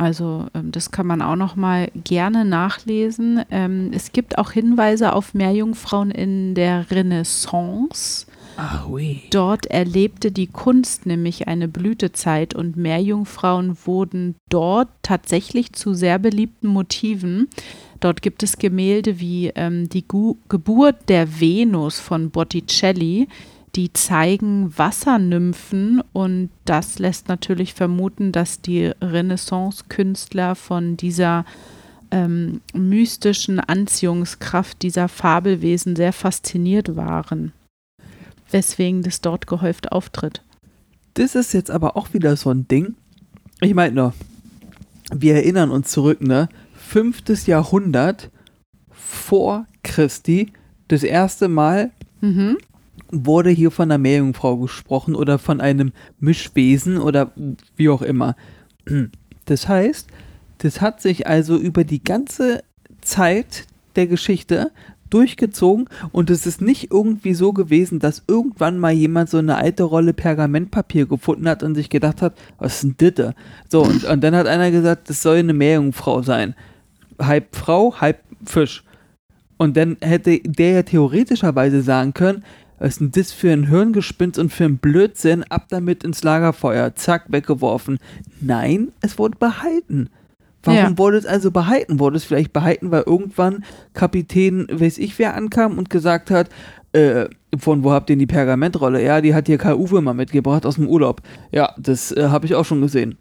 also ähm, das kann man auch noch mal gerne nachlesen. Ähm, es gibt auch Hinweise auf Meerjungfrauen in der Renaissance. Ah, oui. Dort erlebte die Kunst nämlich eine Blütezeit und Meerjungfrauen wurden dort tatsächlich zu sehr beliebten Motiven. Dort gibt es Gemälde wie ähm, die Gu Geburt der Venus von Botticelli, die zeigen Wassernymphen und das lässt natürlich vermuten, dass die Renaissance-Künstler von dieser ähm, mystischen Anziehungskraft dieser Fabelwesen sehr fasziniert waren, weswegen das dort gehäuft auftritt. Das ist jetzt aber auch wieder so ein Ding. Ich meine nur, wir erinnern uns zurück, ne? Fünftes Jahrhundert vor Christi, das erste Mal Mhm. Wurde hier von einer Meerjungfrau gesprochen oder von einem Mischwesen oder wie auch immer. Das heißt, das hat sich also über die ganze Zeit der Geschichte durchgezogen und es ist nicht irgendwie so gewesen, dass irgendwann mal jemand so eine alte Rolle Pergamentpapier gefunden hat und sich gedacht hat, was ist denn Ditte? So, und, und dann hat einer gesagt, das soll eine Meerjungfrau sein. Halb Frau, halb Fisch. Und dann hätte der ja theoretischerweise sagen können, was ist denn das für ein Hirngespinst und für ein Blödsinn? Ab damit ins Lagerfeuer. Zack, weggeworfen. Nein, es wurde behalten. Warum Ja. wurde es also behalten? Wurde es vielleicht behalten, weil irgendwann Kapitän, weiß ich wer, ankam und gesagt hat, äh, von wo habt ihr denn die Pergamentrolle? Ja, die hat hier Karl Uwe mal mitgebracht aus dem Urlaub. Ja, das äh, habe ich auch schon gesehen.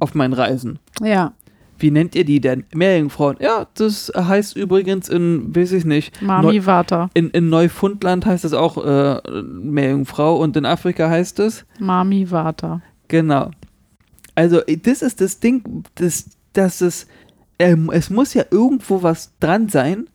Auf meinen Reisen. Ja, Wie nennt ihr die denn? Meerjungfrauen. Ja, das heißt übrigens in, weiß ich nicht, Mami Vata. in, in Neufundland heißt es auch äh, Meerjungfrau und in Afrika heißt es, Mami Vata. genau. Also, das ist das Ding, das, das ist, ähm, es muss ja irgendwo was dran sein,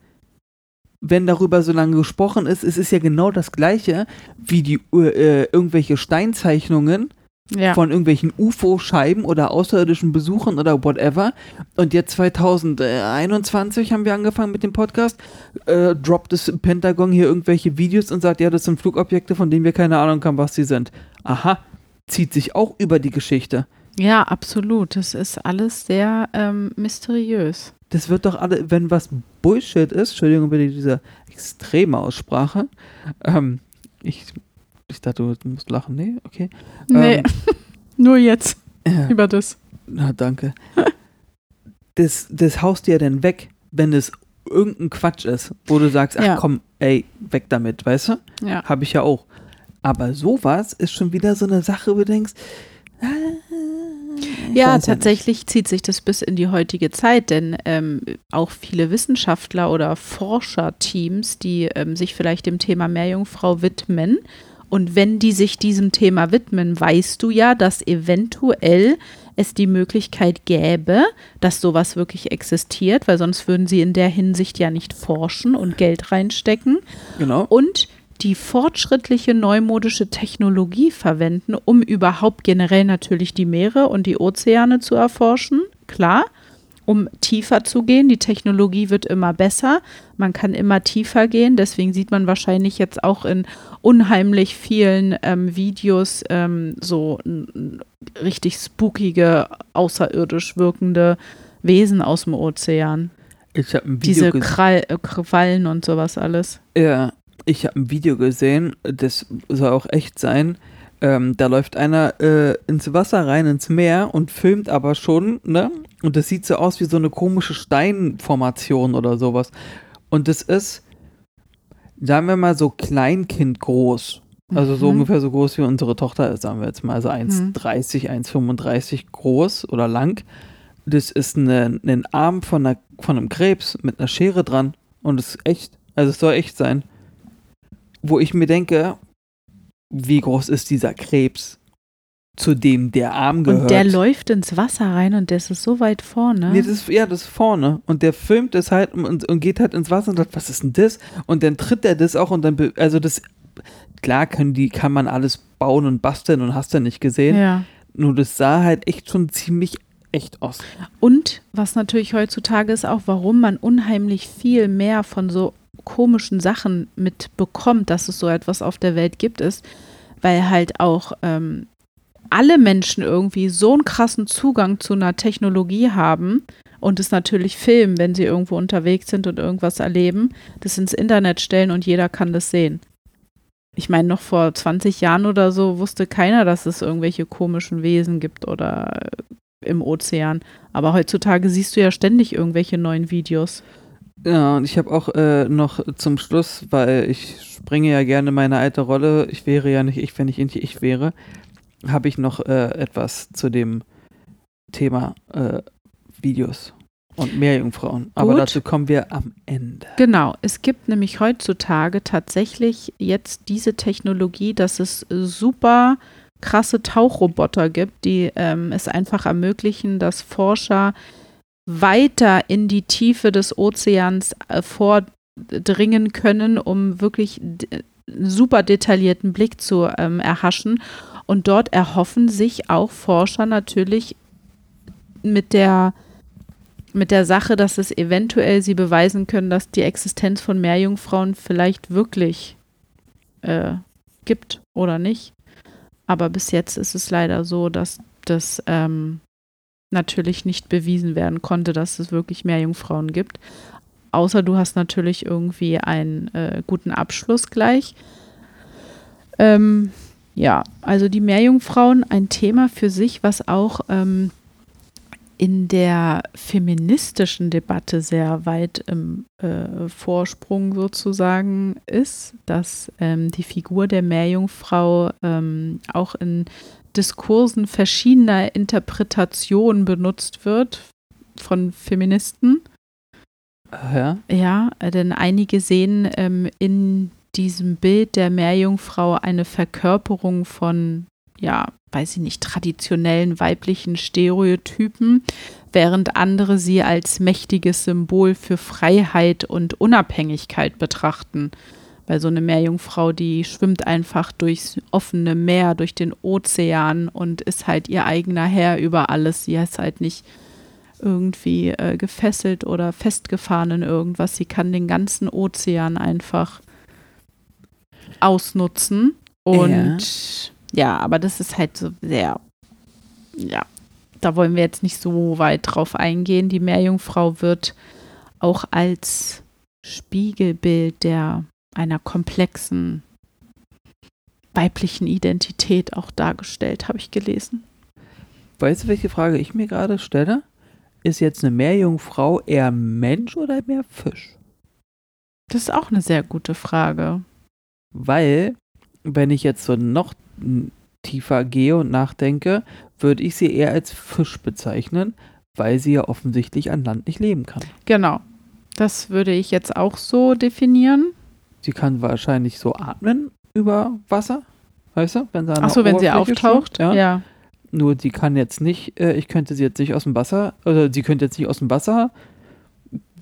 wenn darüber so lange gesprochen ist. Es ist ja genau das Gleiche wie die äh, irgendwelche Steinzeichnungen Ja. von irgendwelchen UFO-Scheiben oder außerirdischen Besuchen oder whatever. Und jetzt 2021 haben wir angefangen mit dem Podcast, äh, droppt das Pentagon hier irgendwelche Videos und sagt, ja, das sind Flugobjekte, von denen wir keine Ahnung haben, was sie sind. Aha, zieht sich auch über die Geschichte. ja, absolut. Das ist alles sehr ähm, mysteriös. Das wird doch alle, wenn was Bullshit ist, Entschuldigung bitte diese extreme Aussprache, ähm, ich, ich dachte, du musst lachen, nee, okay. Nee, Ähm, nur jetzt ja. über das. Na, danke. das, das haust du ja dann weg, wenn es irgendein Quatsch ist, wo du sagst, ach Ja. komm, ey, weg damit, weißt du? Ja. Habe ich ja auch. Aber sowas ist schon wieder so eine Sache, wo du denkst, ah, Ja, tatsächlich zieht sich das bis in die heutige Zeit, denn ähm, auch viele Wissenschaftler oder Forscherteams, die ähm, sich vielleicht dem Thema Meerjungfrau widmen. Und wenn die sich diesem Thema widmen, weißt du ja, dass eventuell es die Möglichkeit gäbe, dass sowas wirklich existiert, weil sonst würden sie in der Hinsicht ja nicht forschen und Geld reinstecken. Genau. und die fortschrittliche neumodische Technologie verwenden, um überhaupt generell natürlich die Meere und die Ozeane zu erforschen. Klar, um tiefer zu gehen. Die Technologie wird immer besser. Man kann immer tiefer gehen. Deswegen sieht man wahrscheinlich jetzt auch in unheimlich vielen ähm, Videos ähm, so richtig spookige, außerirdisch wirkende Wesen aus dem Ozean. Ich habe ein Video Diese. Krall, äh, Quallen und sowas alles. Ja, ich habe ein Video gesehen, das soll auch echt sein. Ähm, da läuft einer äh, ins Wasser rein, ins Meer und filmt aber schon, ne? Und das sieht so aus wie so eine komische Steinformation oder sowas. Und das ist, sagen wir mal, so Kleinkind groß. Also so Mhm. ungefähr so groß wie unsere Tochter ist, sagen wir jetzt mal. Also 1,30, 1,35 groß oder lang. Das ist eine, ein Arm von, einer, von einem Krebs mit einer Schere dran. Und es ist echt. Also es soll echt sein. Wo ich mir denke, wie groß ist dieser Krebs? Zu dem der Arm gehört. Und der läuft ins Wasser rein und der ist so weit vorne. Nee, das ist, ja, das ist vorne. Und der filmt das halt und, und geht halt ins Wasser und sagt, was ist denn das? Und dann tritt er das auch und dann, also das, klar können die, kann man alles bauen und basteln und hast du nicht gesehen. ja. Nur das sah halt echt schon ziemlich echt aus. Und was natürlich heutzutage ist auch, warum man unheimlich viel mehr von so komischen Sachen mitbekommt, dass es so etwas auf der Welt gibt, ist, weil halt auch ähm, alle Menschen irgendwie so einen krassen Zugang zu einer Technologie haben und es natürlich filmen, wenn sie irgendwo unterwegs sind und irgendwas erleben, das ins Internet stellen und jeder kann das sehen. Ich meine, noch vor 20 Jahren oder so wusste keiner, dass es irgendwelche komischen Wesen gibt oder äh, im Ozean. Aber heutzutage siehst du ja ständig irgendwelche neuen Videos. Ja, und ich habe auch äh, noch zum Schluss, weil ich springe ja gerne meine alte Rolle, ich wäre ja nicht ich, wenn ich nicht ich wäre, habe ich noch äh, etwas zu dem Thema äh, Videos und Meerjungfrauen. Aber Gut. dazu kommen wir am Ende. Genau, es gibt nämlich heutzutage tatsächlich jetzt diese Technologie, dass es super krasse Tauchroboter gibt, die ähm, es einfach ermöglichen, dass Forscher weiter in die Tiefe des Ozeans äh, vordringen können, um wirklich super detaillierten Blick zu ähm, erhaschen. Und dort erhoffen sich auch Forscher natürlich mit der mit der Sache, dass es eventuell sie beweisen können, dass die Existenz von Meerjungfrauen vielleicht wirklich äh, gibt oder nicht. Aber bis jetzt ist es leider so, dass das ähm, natürlich nicht bewiesen werden konnte, dass es wirklich Meerjungfrauen gibt. Außer du hast natürlich irgendwie einen äh, guten Abschluss gleich. Ähm, ja, also die Meerjungfrauen, ein Thema für sich, was auch ähm, in der feministischen Debatte sehr weit im äh, Vorsprung sozusagen ist, dass ähm, die Figur der Meerjungfrau ähm, auch in Diskursen verschiedener Interpretationen benutzt wird von Feministen. Ja, Ja, denn einige sehen ähm, in diesem Bild der Meerjungfrau eine Verkörperung von, ja, weiß ich nicht, traditionellen weiblichen Stereotypen, während andere sie als mächtiges Symbol für Freiheit und Unabhängigkeit betrachten. Weil so eine Meerjungfrau, die schwimmt einfach durchs offene Meer, durch den Ozean und ist halt ihr eigener Herr über alles. Sie ist halt nicht irgendwie äh, gefesselt oder festgefahren in irgendwas. Sie kann den ganzen Ozean einfach ausnutzen. Und ja, aber das ist halt so sehr, ja, da wollen wir jetzt nicht so weit drauf eingehen. Die Meerjungfrau wird auch als Spiegelbild der einer komplexen weiblichen Identität auch dargestellt, habe ich gelesen. weißt du, welche Frage ich mir gerade stelle? Ist jetzt eine Meerjungfrau eher Mensch oder mehr Fisch? Das ist auch eine sehr gute Frage. Weil, wenn ich jetzt so noch tiefer gehe und nachdenke, würde ich sie eher als Fisch bezeichnen, weil sie ja offensichtlich an Land nicht leben kann. Genau. Das würde ich jetzt auch so definieren. Sie kann wahrscheinlich so atmen über Wasser, weißt du? Wenn sie an der Achso, wenn sie Oberfläche auftaucht. schwimmt, ja. Nur die kann jetzt nicht, äh, ich könnte sie jetzt nicht aus dem Wasser, oder sie könnte jetzt nicht aus dem Wasser,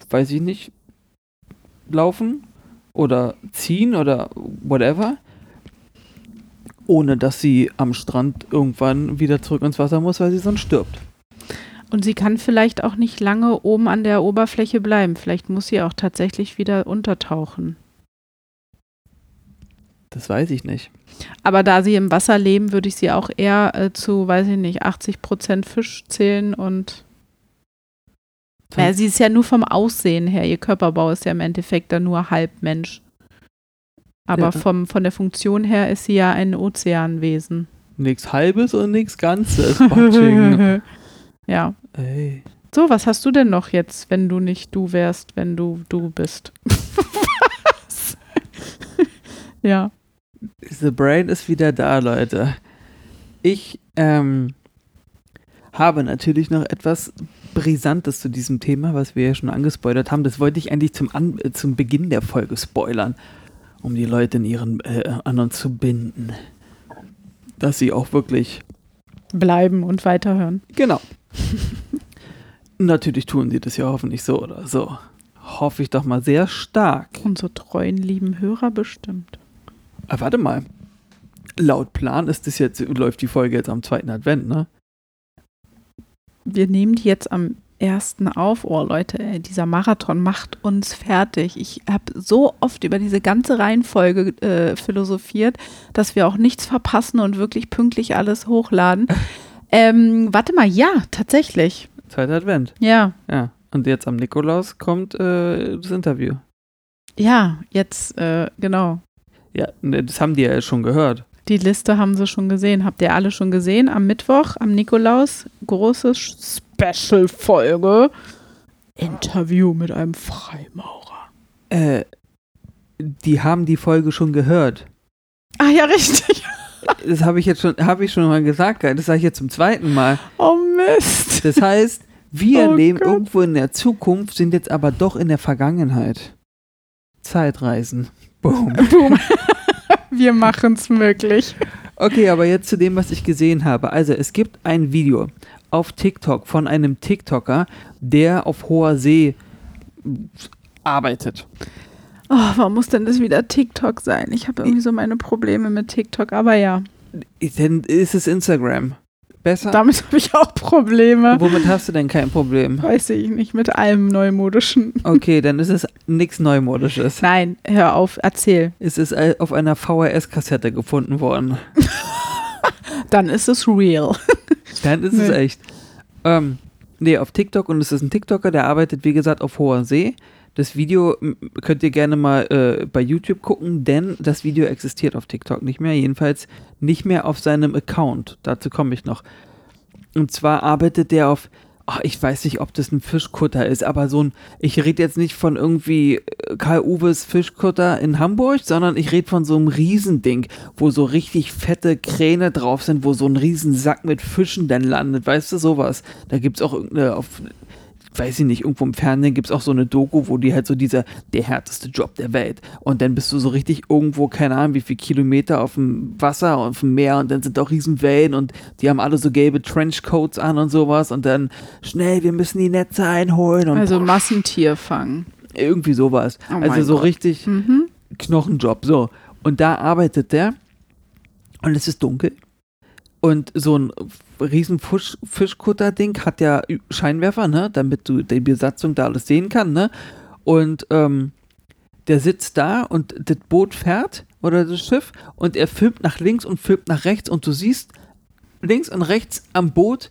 weiß ich nicht, laufen oder ziehen oder whatever, ohne dass sie am Strand irgendwann wieder zurück ins Wasser muss, weil sie sonst stirbt. Und sie kann vielleicht auch nicht lange oben an der Oberfläche bleiben. Vielleicht muss sie auch tatsächlich wieder untertauchen. Das weiß ich nicht. Aber da sie im Wasser leben, würde ich sie auch eher äh, zu, weiß ich nicht, 80 Prozent Fisch zählen und. Ja, sie ist ja nur vom Aussehen her. Ihr Körperbau ist ja im Endeffekt dann nur halb Mensch. Aber Ja. vom, von der Funktion her ist sie ja ein Ozeanwesen. Nichts Halbes und nichts Ganzes. Ja. Ey. So, was hast du denn noch jetzt, wenn du nicht du wärst, wenn du du bist? was? ja. The Brain ist wieder da, Leute. Ich ähm, habe natürlich noch etwas Brisantes zu diesem Thema, was wir ja schon angespoilert haben. Das wollte ich eigentlich zum, An äh, zum Beginn der Folge spoilern, um die Leute in ihren, äh, an uns zu binden. Dass sie auch wirklich bleiben und weiterhören. Genau. Natürlich tun sie das ja hoffentlich so oder so. Hoffe ich doch mal sehr stark. Unsere treuen, lieben Hörer bestimmt. Ah, warte mal. Laut Plan ist das jetzt, läuft die Folge jetzt am zweiten Advent, ne? Wir nehmen die jetzt am ersten auf. Oh Leute, ey, dieser Marathon macht uns fertig. Ich habe so oft über diese ganze Reihenfolge äh, philosophiert, dass wir auch nichts verpassen und wirklich pünktlich alles hochladen. ähm, warte mal, ja, tatsächlich. Zweiter Advent. Ja, Ja. Und jetzt am Nikolaus kommt äh, das Interview. ja, jetzt, äh, genau. Ja, ne, das haben die ja schon gehört. Die Liste haben sie schon gesehen. Habt ihr alle schon gesehen? Am Mittwoch, am Nikolaus, große Special-Folge. Interview mit einem Freimaurer. Äh, die haben die Folge schon gehört. Ah ja, richtig. Das habe ich jetzt schon, habe ich schon mal gesagt. Das sage ich jetzt zum zweiten Mal. Oh Mist. Das heißt, wir Oh leben Gott. irgendwo in der Zukunft, sind jetzt aber doch in der Vergangenheit. Zeitreisen. Boom. Boom. Wir machen es möglich. Okay, aber jetzt zu dem, was ich gesehen habe. Also, es gibt ein Video auf TikTok von einem TikToker, der auf hoher See arbeitet. Oh, warum muss denn das wieder TikTok sein? Ich habe irgendwie so meine Probleme mit TikTok, aber ja, Dann ist es Instagram. Besser? damit habe ich auch Probleme. Womit hast du denn kein Problem? Weiß ich nicht, mit allem Neumodischen. Okay, dann ist es nichts Neumodisches. Nein, hör auf, erzähl. Es ist äh, auf einer VHS-Kassette gefunden worden. Dann ist es real. Dann ist es Nee. echt. Ähm, nee, auf TikTok und es ist ein TikToker, der arbeitet, wie gesagt, auf hoher See. Das Video könnt ihr gerne mal äh, bei YouTube gucken, denn das Video existiert auf TikTok nicht mehr. Jedenfalls nicht mehr auf seinem Account. Dazu komme ich noch. Und zwar arbeitet der auf, ach, ich weiß nicht, ob das ein Fischkutter ist, aber so ein, ich rede jetzt nicht von irgendwie äh, Karl-Uwes Fischkutter in Hamburg, sondern ich rede von so einem Riesending, wo so richtig fette Kräne drauf sind, wo so ein Riesensack mit Fischen dann landet, weißt du, sowas. Da gibt es auch irgendeine, auf, weiß ich nicht, irgendwo im Fernsehen gibt es auch so eine Doku, wo die halt so dieser, der härteste Job der Welt. Und dann bist du so richtig irgendwo, keine Ahnung, wie viel Kilometer auf dem Wasser, auf dem Meer und dann sind auch Riesenwellen und die haben alle so gelbe Trenchcoats an und sowas und dann schnell, wir müssen die Netze einholen und Also Massentierfang. irgendwie sowas. Oh also so Gott. richtig Mhm. Knochenjob. So. Und da arbeitet der und es ist dunkel. Und so ein riesen Fisch, Fischkutter-Ding hat ja Scheinwerfer, ne? Damit du die Besatzung da alles sehen kann, ne? Und ähm, der sitzt da und das Boot fährt oder das Schiff und er filmt nach links und filmt nach rechts und du siehst links und rechts am Boot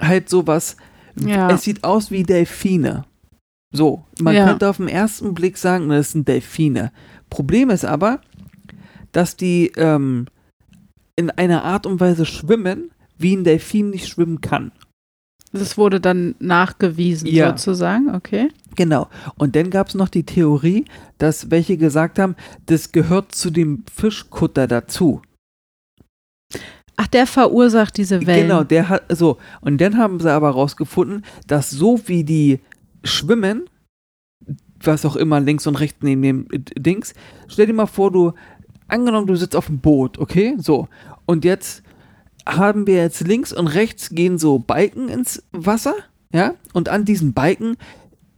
halt sowas. Ja. Es sieht aus wie Delfine. So, man Ja. könnte auf den ersten Blick sagen, das sind Delfine. Problem ist aber, dass die ähm, in einer Art und Weise schwimmen, wie ein Delfin nicht schwimmen kann. Das wurde dann nachgewiesen, Ja. sozusagen, okay. Genau. Und dann gab es noch die Theorie, dass welche gesagt haben, das gehört zu dem Fischkutter dazu. Ach, der verursacht diese Wellen. Genau, der hat so. Und dann haben sie aber rausgefunden, dass so wie die schwimmen, was auch immer links und rechts neben dem Dings, stell dir mal vor, du, angenommen, du sitzt auf dem Boot, okay? So. Und jetzt haben wir jetzt links und rechts gehen so Balken ins Wasser, ja? Und an diesen Balken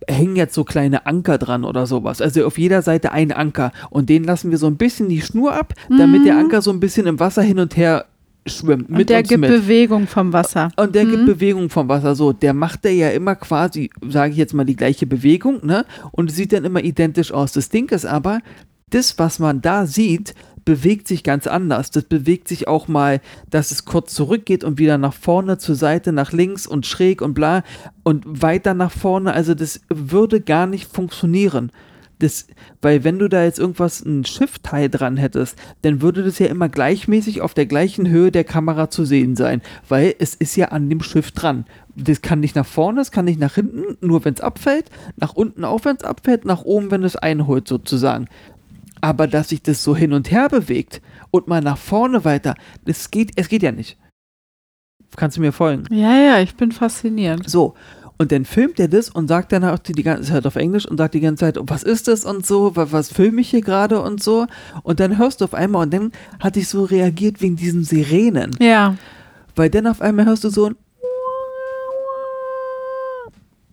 hängen jetzt so kleine Anker dran oder sowas. Also auf jeder Seite ein Anker. Und den lassen wir so ein bisschen die Schnur ab, damit der Anker so ein bisschen im Wasser hin und her schwimmt. Und der gibt mit. Bewegung vom Wasser. Und der gibt Mhm. Bewegung vom Wasser. So, der macht der ja immer quasi, sage ich jetzt mal, die gleiche Bewegung, ne? Und sieht dann immer identisch aus. Das Ding ist aber, das, was man da sieht, bewegt sich ganz anders. Das bewegt sich auch mal, dass es kurz zurückgeht und wieder nach vorne, zur Seite, nach links und schräg und bla und weiter nach vorne. Also das würde gar nicht funktionieren. Das, weil wenn du da jetzt irgendwas, ein Schiffteil dran hättest, dann würde das ja immer gleichmäßig auf der gleichen Höhe der Kamera zu sehen sein, weil es ist ja an dem Schiff dran. Das kann nicht nach vorne, es kann nicht nach hinten, nur wenn es abfällt, nach unten auch, wenn es abfällt, nach oben, wenn es einholt sozusagen. Aber dass sich das so hin und her bewegt und mal nach vorne weiter, das geht, es geht ja nicht. Kannst du mir folgen? Ja, ja, ich bin fasziniert. So. Und dann filmt er das und sagt dann auch die, die ganze Zeit auf Englisch und sagt die ganze Zeit, was ist das und so, was, was filme ich hier gerade und so. Und dann hörst du auf einmal und dann hatte ich so reagiert wegen diesen Sirenen. Ja, Weil dann auf einmal hörst du so ein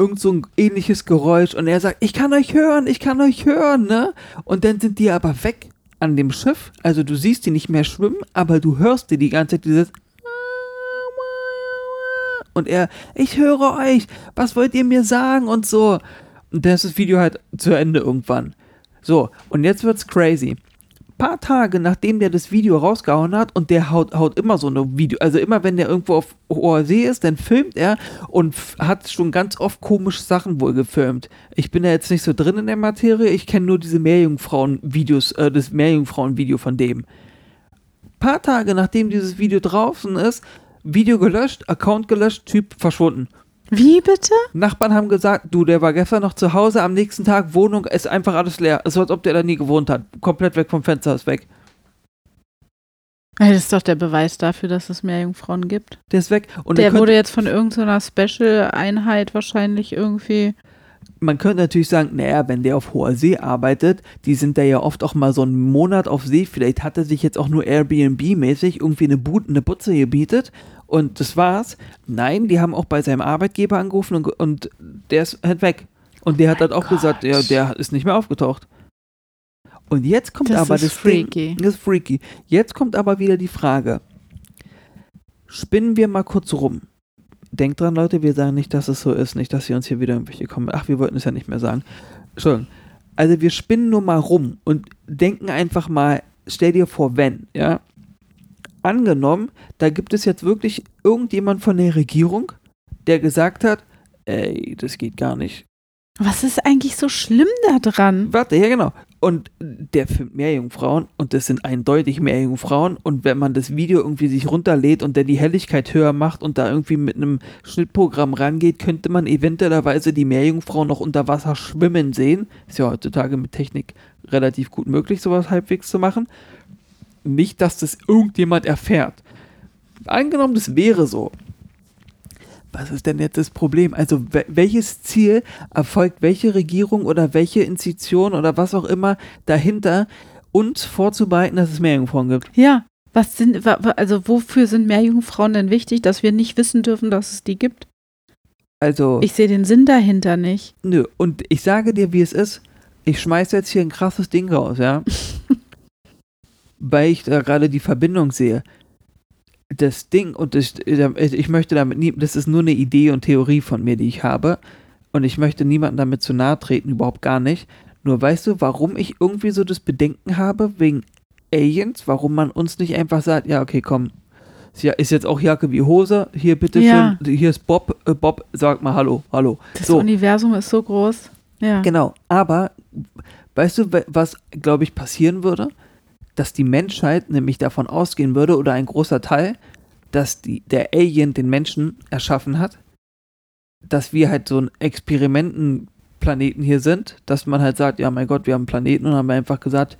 irgend so ein ähnliches Geräusch und er sagt, ich kann euch hören, ich kann euch hören, ne? Und dann sind die aber weg an dem Schiff, also du siehst die nicht mehr schwimmen, aber du hörst die die ganze Zeit dieses und er, ich höre euch, was wollt ihr mir sagen und so. Und dann ist das Video halt zu Ende irgendwann. So, und jetzt wird's crazy. Paar Tage nachdem der das Video rausgehauen hat und der haut, haut immer so eine Video, also immer wenn der irgendwo auf hoher See ist, dann filmt er und hat schon ganz oft komische Sachen wohl gefilmt. Ich bin da jetzt nicht so drin in der Materie, ich kenne nur diese Meerjungfrauen-Videos, äh, das Meerjungfrauen-Video von dem. Paar Tage nachdem dieses Video draußen ist, Video gelöscht, Account gelöscht, Typ verschwunden. Wie bitte? Nachbarn haben gesagt, du, der war gestern noch zu Hause, am nächsten Tag Wohnung, ist einfach alles leer. Ist so, als ob der da nie gewohnt hat. Komplett weg vom Fenster, ist weg. Das ist doch der Beweis dafür, dass es mehr Jungfrauen gibt. Der ist weg. Und der wurde jetzt von irgendeiner Special-Einheit wahrscheinlich irgendwie. man könnte natürlich sagen, naja, wenn der auf hoher See arbeitet, die sind da ja oft auch mal so einen Monat auf See, vielleicht hat er sich jetzt auch nur Airbnb-mäßig irgendwie eine, But eine Butze gebietet und das war's. Nein, die haben auch bei seinem Arbeitgeber angerufen und, und der ist halt weg. Und der hat halt auch gesagt, Gott. ja, der ist nicht mehr aufgetaucht. Und jetzt kommt Das aber ist das freaky. Ding, das ist freaky. Jetzt kommt aber wieder die Frage. Spinnen wir mal kurz rum. Denkt dran, Leute, wir sagen nicht, dass es so ist, nicht, dass sie uns hier wieder irgendwelche kommen. Ach, wir wollten es ja nicht mehr sagen. Entschuldigung. Also wir spinnen nur mal rum und denken einfach mal, stell dir vor, wenn, ja. Angenommen, da gibt es jetzt wirklich irgendjemand von der Regierung, der gesagt hat, ey, das geht gar nicht. Was ist eigentlich so schlimm da dran? Warte, ja genau. Und der filmt Meerjungfrauen und das sind eindeutig Meerjungfrauen und wenn man das Video irgendwie sich runterlädt und der die Helligkeit höher macht und da irgendwie mit einem Schnittprogramm rangeht, könnte man eventuellerweise die Meerjungfrauen noch unter Wasser schwimmen sehen. Ist ja heutzutage mit Technik relativ gut möglich, sowas halbwegs zu machen. Nicht, dass das irgendjemand erfährt. Angenommen, das wäre so. Was ist denn jetzt das Problem? Also wel- welches Ziel erfolgt welche Regierung oder welche Institution oder was auch immer dahinter, uns vorzubereiten, dass es Meerjungfrauen gibt? Ja. Was sind, also wofür sind mehr Jungfrauen denn wichtig, dass wir nicht wissen dürfen, dass es die gibt? Also, Ich sehe den Sinn dahinter nicht. nö. Und ich sage dir, wie es ist. Ich schmeiße jetzt hier ein krasses Ding raus, ja? Weil ich da gerade die Verbindung sehe. Das Ding, und ich, ich möchte damit nie, das ist nur eine Idee und Theorie von mir, die ich habe. Und ich möchte niemandem damit zu nahe treten, überhaupt gar nicht. Nur weißt du, warum ich irgendwie so das Bedenken habe wegen Aliens, warum man uns nicht einfach sagt, ja, okay, komm, ist ja- ist jetzt auch Jacke wie Hose, hier bitte Ja. schön, hier ist Bob, äh, Bob, sag mal Hallo, Hallo. Das so, Universum ist so groß. Ja. Genau, aber weißt du, was, glaube ich, passieren würde? Dass die Menschheit nämlich davon ausgehen würde, oder ein großer Teil, dass die, der Alien den Menschen erschaffen hat, dass wir halt so ein Experimentenplaneten hier sind, dass man halt sagt, ja, mein Gott, wir haben einen Planeten und haben einfach gesagt,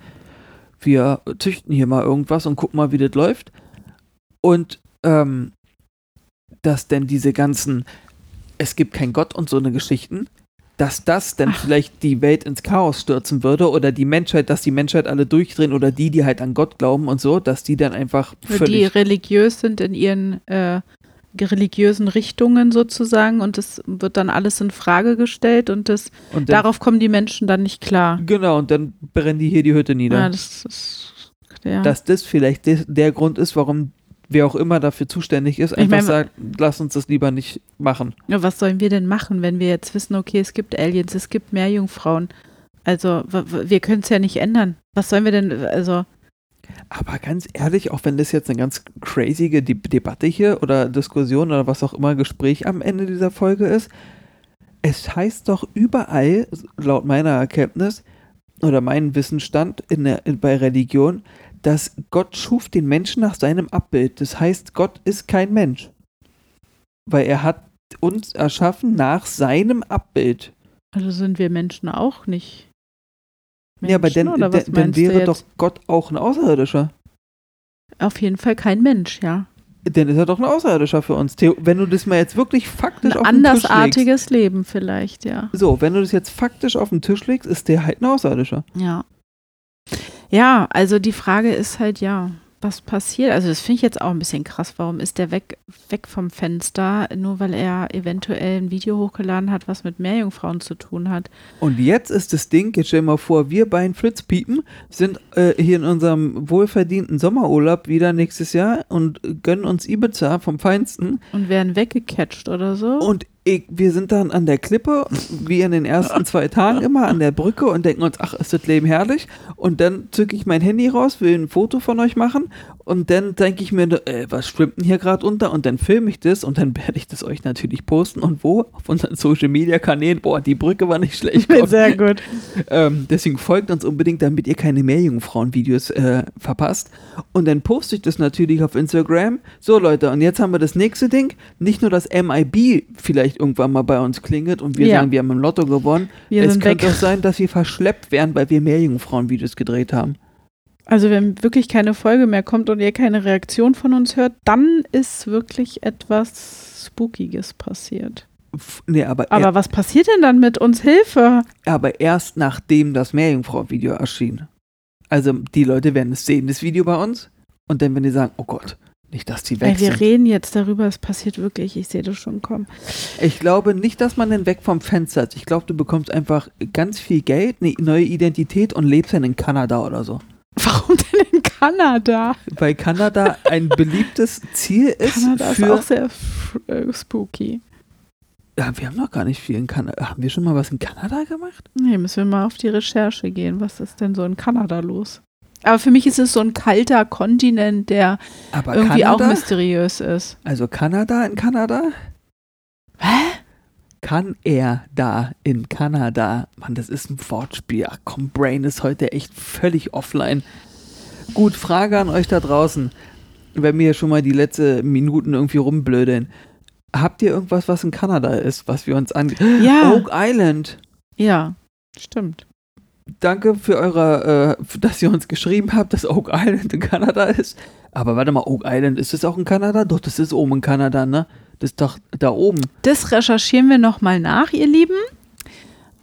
wir züchten hier mal irgendwas und gucken mal, wie das läuft. Und ähm, dass denn diese ganzen, es gibt keinen Gott und so eine Geschichten, dass das dann Ach. vielleicht die Welt ins Chaos stürzen würde oder die Menschheit, dass die Menschheit alle durchdrehen oder die, die halt an Gott glauben und so, dass die dann einfach die völlig religiös sind in ihren äh, religiösen Richtungen sozusagen und das wird dann alles in Frage gestellt und das und dann, darauf kommen die Menschen dann nicht klar. genau und dann brennen die hier die Hütte nieder. Ja, das ist ja. Dass das vielleicht der Grund ist, warum wer auch immer dafür zuständig ist, einfach meine- sagt, lass uns das lieber nicht machen. Ja, was sollen wir denn machen, wenn wir jetzt wissen, okay, es gibt Aliens, es gibt mehr Jungfrauen? Also, wir können es ja nicht ändern. Was sollen wir denn, also, Aber ganz ehrlich, auch wenn das jetzt eine ganz crazige De Debatte hier oder Diskussion oder was auch immer Gespräch am Ende dieser Folge ist, es heißt doch überall, laut meiner Erkenntnis oder meinem Wissensstand in der, in, bei Religion, dass Gott schuf den Menschen nach seinem Abbild. Das heißt, Gott ist kein Mensch. Weil er hat uns erschaffen nach seinem Abbild. also sind wir Menschen auch nicht? ja, aber Menschen, was dann, dann meinst du wäre doch Gott auch ein Außerirdischer. Auf jeden Fall kein Mensch, ja. Dann ist er doch ein Außerirdischer für uns. Wenn du das mal jetzt wirklich faktisch Ein auf den Tisch legst. andersartiges Leben vielleicht, ja. So, wenn du das jetzt faktisch auf den Tisch legst, ist der halt ein Außerirdischer. Ja. Ja, also die Frage ist halt, ja, was passiert. Also das finde ich jetzt auch ein bisschen krass. Warum ist der weg, weg vom Fenster, nur weil er eventuell ein Video hochgeladen hat, was mit Meerjungfrauen zu tun hat? Und jetzt ist das Ding, jetzt stell dir mal vor, wir beiden Flitzpiepen sind äh, hier in unserem wohlverdienten Sommerurlaub wieder nächstes Jahr und gönnen uns Ibiza vom Feinsten. Und werden weggecatcht oder so? Und ich, wir sind dann an der Klippe, wie in den ersten zwei Tagen immer, an der Brücke und denken uns, ach, ist das Leben herrlich. Und dann zücke ich mein Handy raus, will ein Foto von euch machen und dann denke ich mir, äh, was schwimmt denn hier gerade unter? Und dann filme ich das und dann werde ich das euch natürlich posten. Und wo? Auf unseren Social Media Kanälen. Boah, die Brücke war nicht schlecht. Sehr gut. Ähm, deswegen folgt uns unbedingt, damit ihr keine Meerjungfrauen-Videos äh, verpasst. Und dann poste ich das natürlich auf Instagram. So Leute, und jetzt haben wir das nächste Ding. Nicht nur das MIB vielleicht irgendwann mal bei uns klingelt und wir Ja. sagen, wir haben im Lotto gewonnen. Wir es könnte weg. auch sein, dass wir verschleppt werden, weil wir Meerjungfrauen-Videos gedreht haben. Also wenn wirklich keine Folge mehr kommt und ihr keine Reaktion von uns hört, dann ist wirklich etwas Spookiges passiert. Nee, aber, Aber er, was passiert denn dann mit uns? Hilfe! aber erst nachdem das Meerjungfrau-Video erschien. Also die Leute werden es sehen, das Video bei uns. Und dann werden die sagen, oh Gott, nicht, dass die Ey, weg wir sind. reden jetzt darüber, es passiert wirklich. Ich sehe das schon kommen. Ich glaube nicht, dass man dann weg vom Fenster ist. Ich glaube, du bekommst einfach ganz viel Geld, eine neue Identität und lebst dann in Kanada oder so. Warum denn in Kanada? Weil Kanada ein beliebtes Ziel ist Kanada ist auch sehr äh, spooky. ja, wir haben noch gar nicht viel in Kanada. Haben wir schon mal was in Kanada gemacht? Nee, müssen wir mal auf die Recherche gehen. Was ist denn so in Kanada los? Aber für mich ist es so ein kalter Kontinent, der Aber irgendwie auch Kanada? mysteriös ist. Also Kanada in Kanada? Hä? Kann er da in Kanada? Mann, das ist ein Wortspiel. Ach komm, Brain ist heute echt völlig offline. Gut, Frage an euch da draußen. Wenn wir schon mal die letzten Minuten irgendwie rumblödeln. Habt ihr irgendwas, was in Kanada ist, was wir uns an... Ja. Oak Island. Ja, stimmt. Danke für eure, äh, dass ihr uns geschrieben habt, dass Oak Island in Kanada ist. Aber warte mal, Oak Island, ist das auch in Kanada? Doch, das ist oben in Kanada, ne? Das ist doch da oben. Das recherchieren wir nochmal nach, ihr Lieben.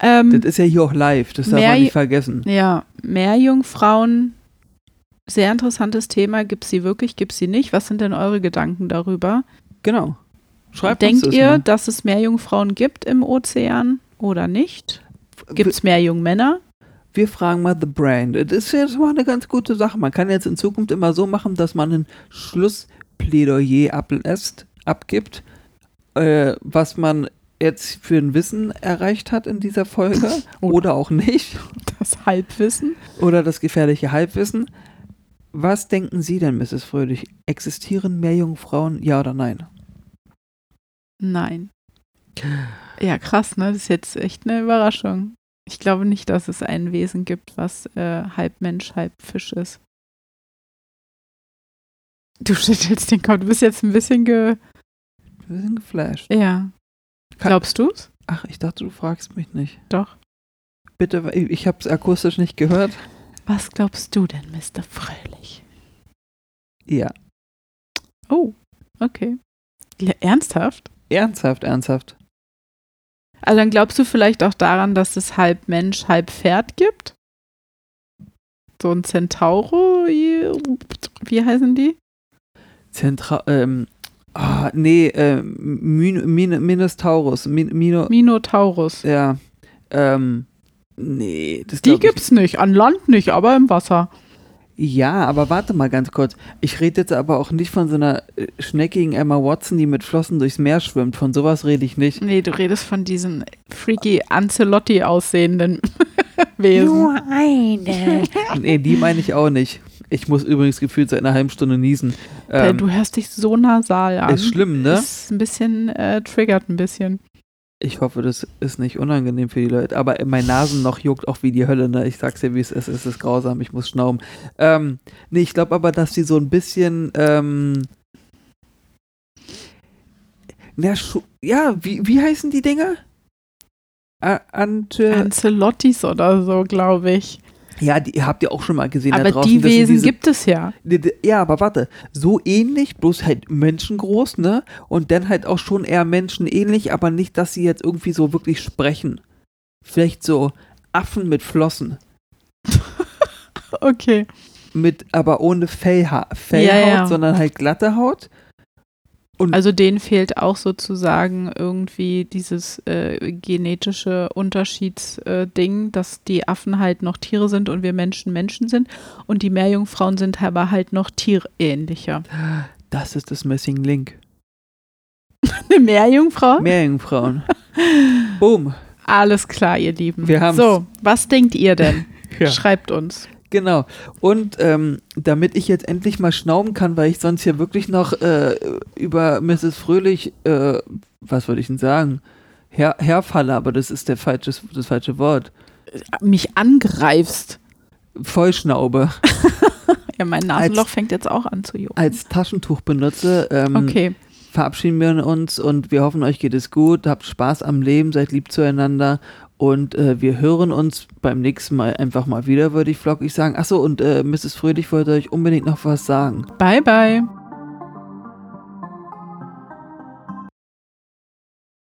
Ähm, Das ist ja hier auch live, das darf Mehr- man nicht vergessen. ja, Meerjungfrauen, sehr interessantes Thema. Gibt sie wirklich, gibt sie nicht? Was sind denn eure Gedanken darüber? Genau. Schreibt Denkt das ihr, mal. dass es Meerjungfrauen gibt im Ozean oder nicht? Gibt es Meerjungmänner? Wir fragen mal The Brand. Das ist jetzt mal eine ganz gute Sache. Man kann jetzt in Zukunft immer so machen, dass man ein Schlussplädoyer ablässt, abgibt, äh, was man jetzt für ein Wissen erreicht hat in dieser Folge oder auch nicht. Das Halbwissen? Oder das gefährliche Halbwissen. Was denken Sie denn, Mrs. Fröhlich? Existieren Meerjungfrauen, ja oder nein? Nein. Ja, krass, ne? Das ist jetzt echt eine Überraschung. Ich glaube nicht, dass es ein Wesen gibt, was äh, halb Mensch, halb Fisch ist. Du schüttelst den Kopf. Du bist jetzt ein bisschen ge... Wir sind geflasht. Ja. Kann- Glaubst du's? Ach, ich dachte, du fragst mich nicht. Doch. Bitte, ich habe es akustisch nicht gehört. Was glaubst du denn, Mr. Fröhlich? Ja. Oh, okay. Ja, ernsthaft? Ernsthaft, ernsthaft. Also dann glaubst du vielleicht auch daran, dass es halb Mensch, halb Pferd gibt? So ein Centauro? Wie heißen die? Zentra ähm, ah, nee, ähm, Min Min Minotaurus. Min Mino Minotaurus. ja, ähm, nee, das Die gibt's nicht, an Land nicht, aber im Wasser. Ja, aber warte mal ganz kurz. Ich rede jetzt aber auch nicht von so einer äh, schneckigen Emma Watson, die mit Flossen durchs Meer schwimmt. Von sowas rede ich nicht. Nee, du redest von diesen freaky Ancelotti aussehenden Wesen. eine. Nee, die meine ich auch nicht. Ich muss übrigens gefühlt seit einer halben Stunde niesen. Äh, Ähm, du hörst dich so nasal an. ist schlimm, ne? Ist ein bisschen, äh, triggert ein bisschen. Ich hoffe, das ist nicht unangenehm für die Leute. Aber mein Nasen noch juckt auch wie die Hölle, ne? Ich sag's dir, wie es ist. Es ist grausam. Ich muss schnauben. Ähm, nee, ich glaube aber, dass die so ein bisschen, ähm, schu- ja, wie, wie heißen die Dinger? Ancelottis oder so, glaube ich. Ja, die habt ihr auch schon mal gesehen da Aber draußen. die Wesen diese- gibt es ja. Ja, aber warte, so ähnlich, bloß halt menschengroß, ne? Und dann halt auch schon eher menschenähnlich, aber nicht, dass sie jetzt irgendwie so wirklich sprechen. Vielleicht so Affen mit Flossen. Okay. mit aber ohne Fellha Fellhaut, Ja, ja. sondern halt glatte Haut. Und Also denen fehlt auch sozusagen irgendwie dieses äh, genetische Unterschiedsding, dass die Affen halt noch Tiere sind und wir Menschen Menschen sind und die Meerjungfrauen sind aber halt noch tierähnlicher. das ist das Missing Link. Eine Meerjungfrau? Meerjungfrauen. Boom. Alles klar, ihr Lieben. Wir haben's. so, was denkt ihr denn? Ja. Schreibt uns. Genau. Und ähm, damit ich jetzt endlich mal schnauben kann, weil ich sonst hier wirklich noch äh, über Mrs. Fröhlich, äh, was würde ich denn sagen, her herfalle, aber das ist der falsche, das falsche Wort. Mich angreifst. Vollschnaube Ja, mein Nasenloch fängt jetzt auch an zu jucken. als Taschentuch benutze, ähm, Okay. verabschieden wir uns und wir hoffen, euch geht es gut, habt Spaß am Leben, seid lieb zueinander und äh, wir hören uns beim nächsten Mal einfach mal wieder, würde ich flockig sagen. Achso, und äh, Mrs. Fröhlich wollte euch unbedingt noch was sagen. Bye, bye.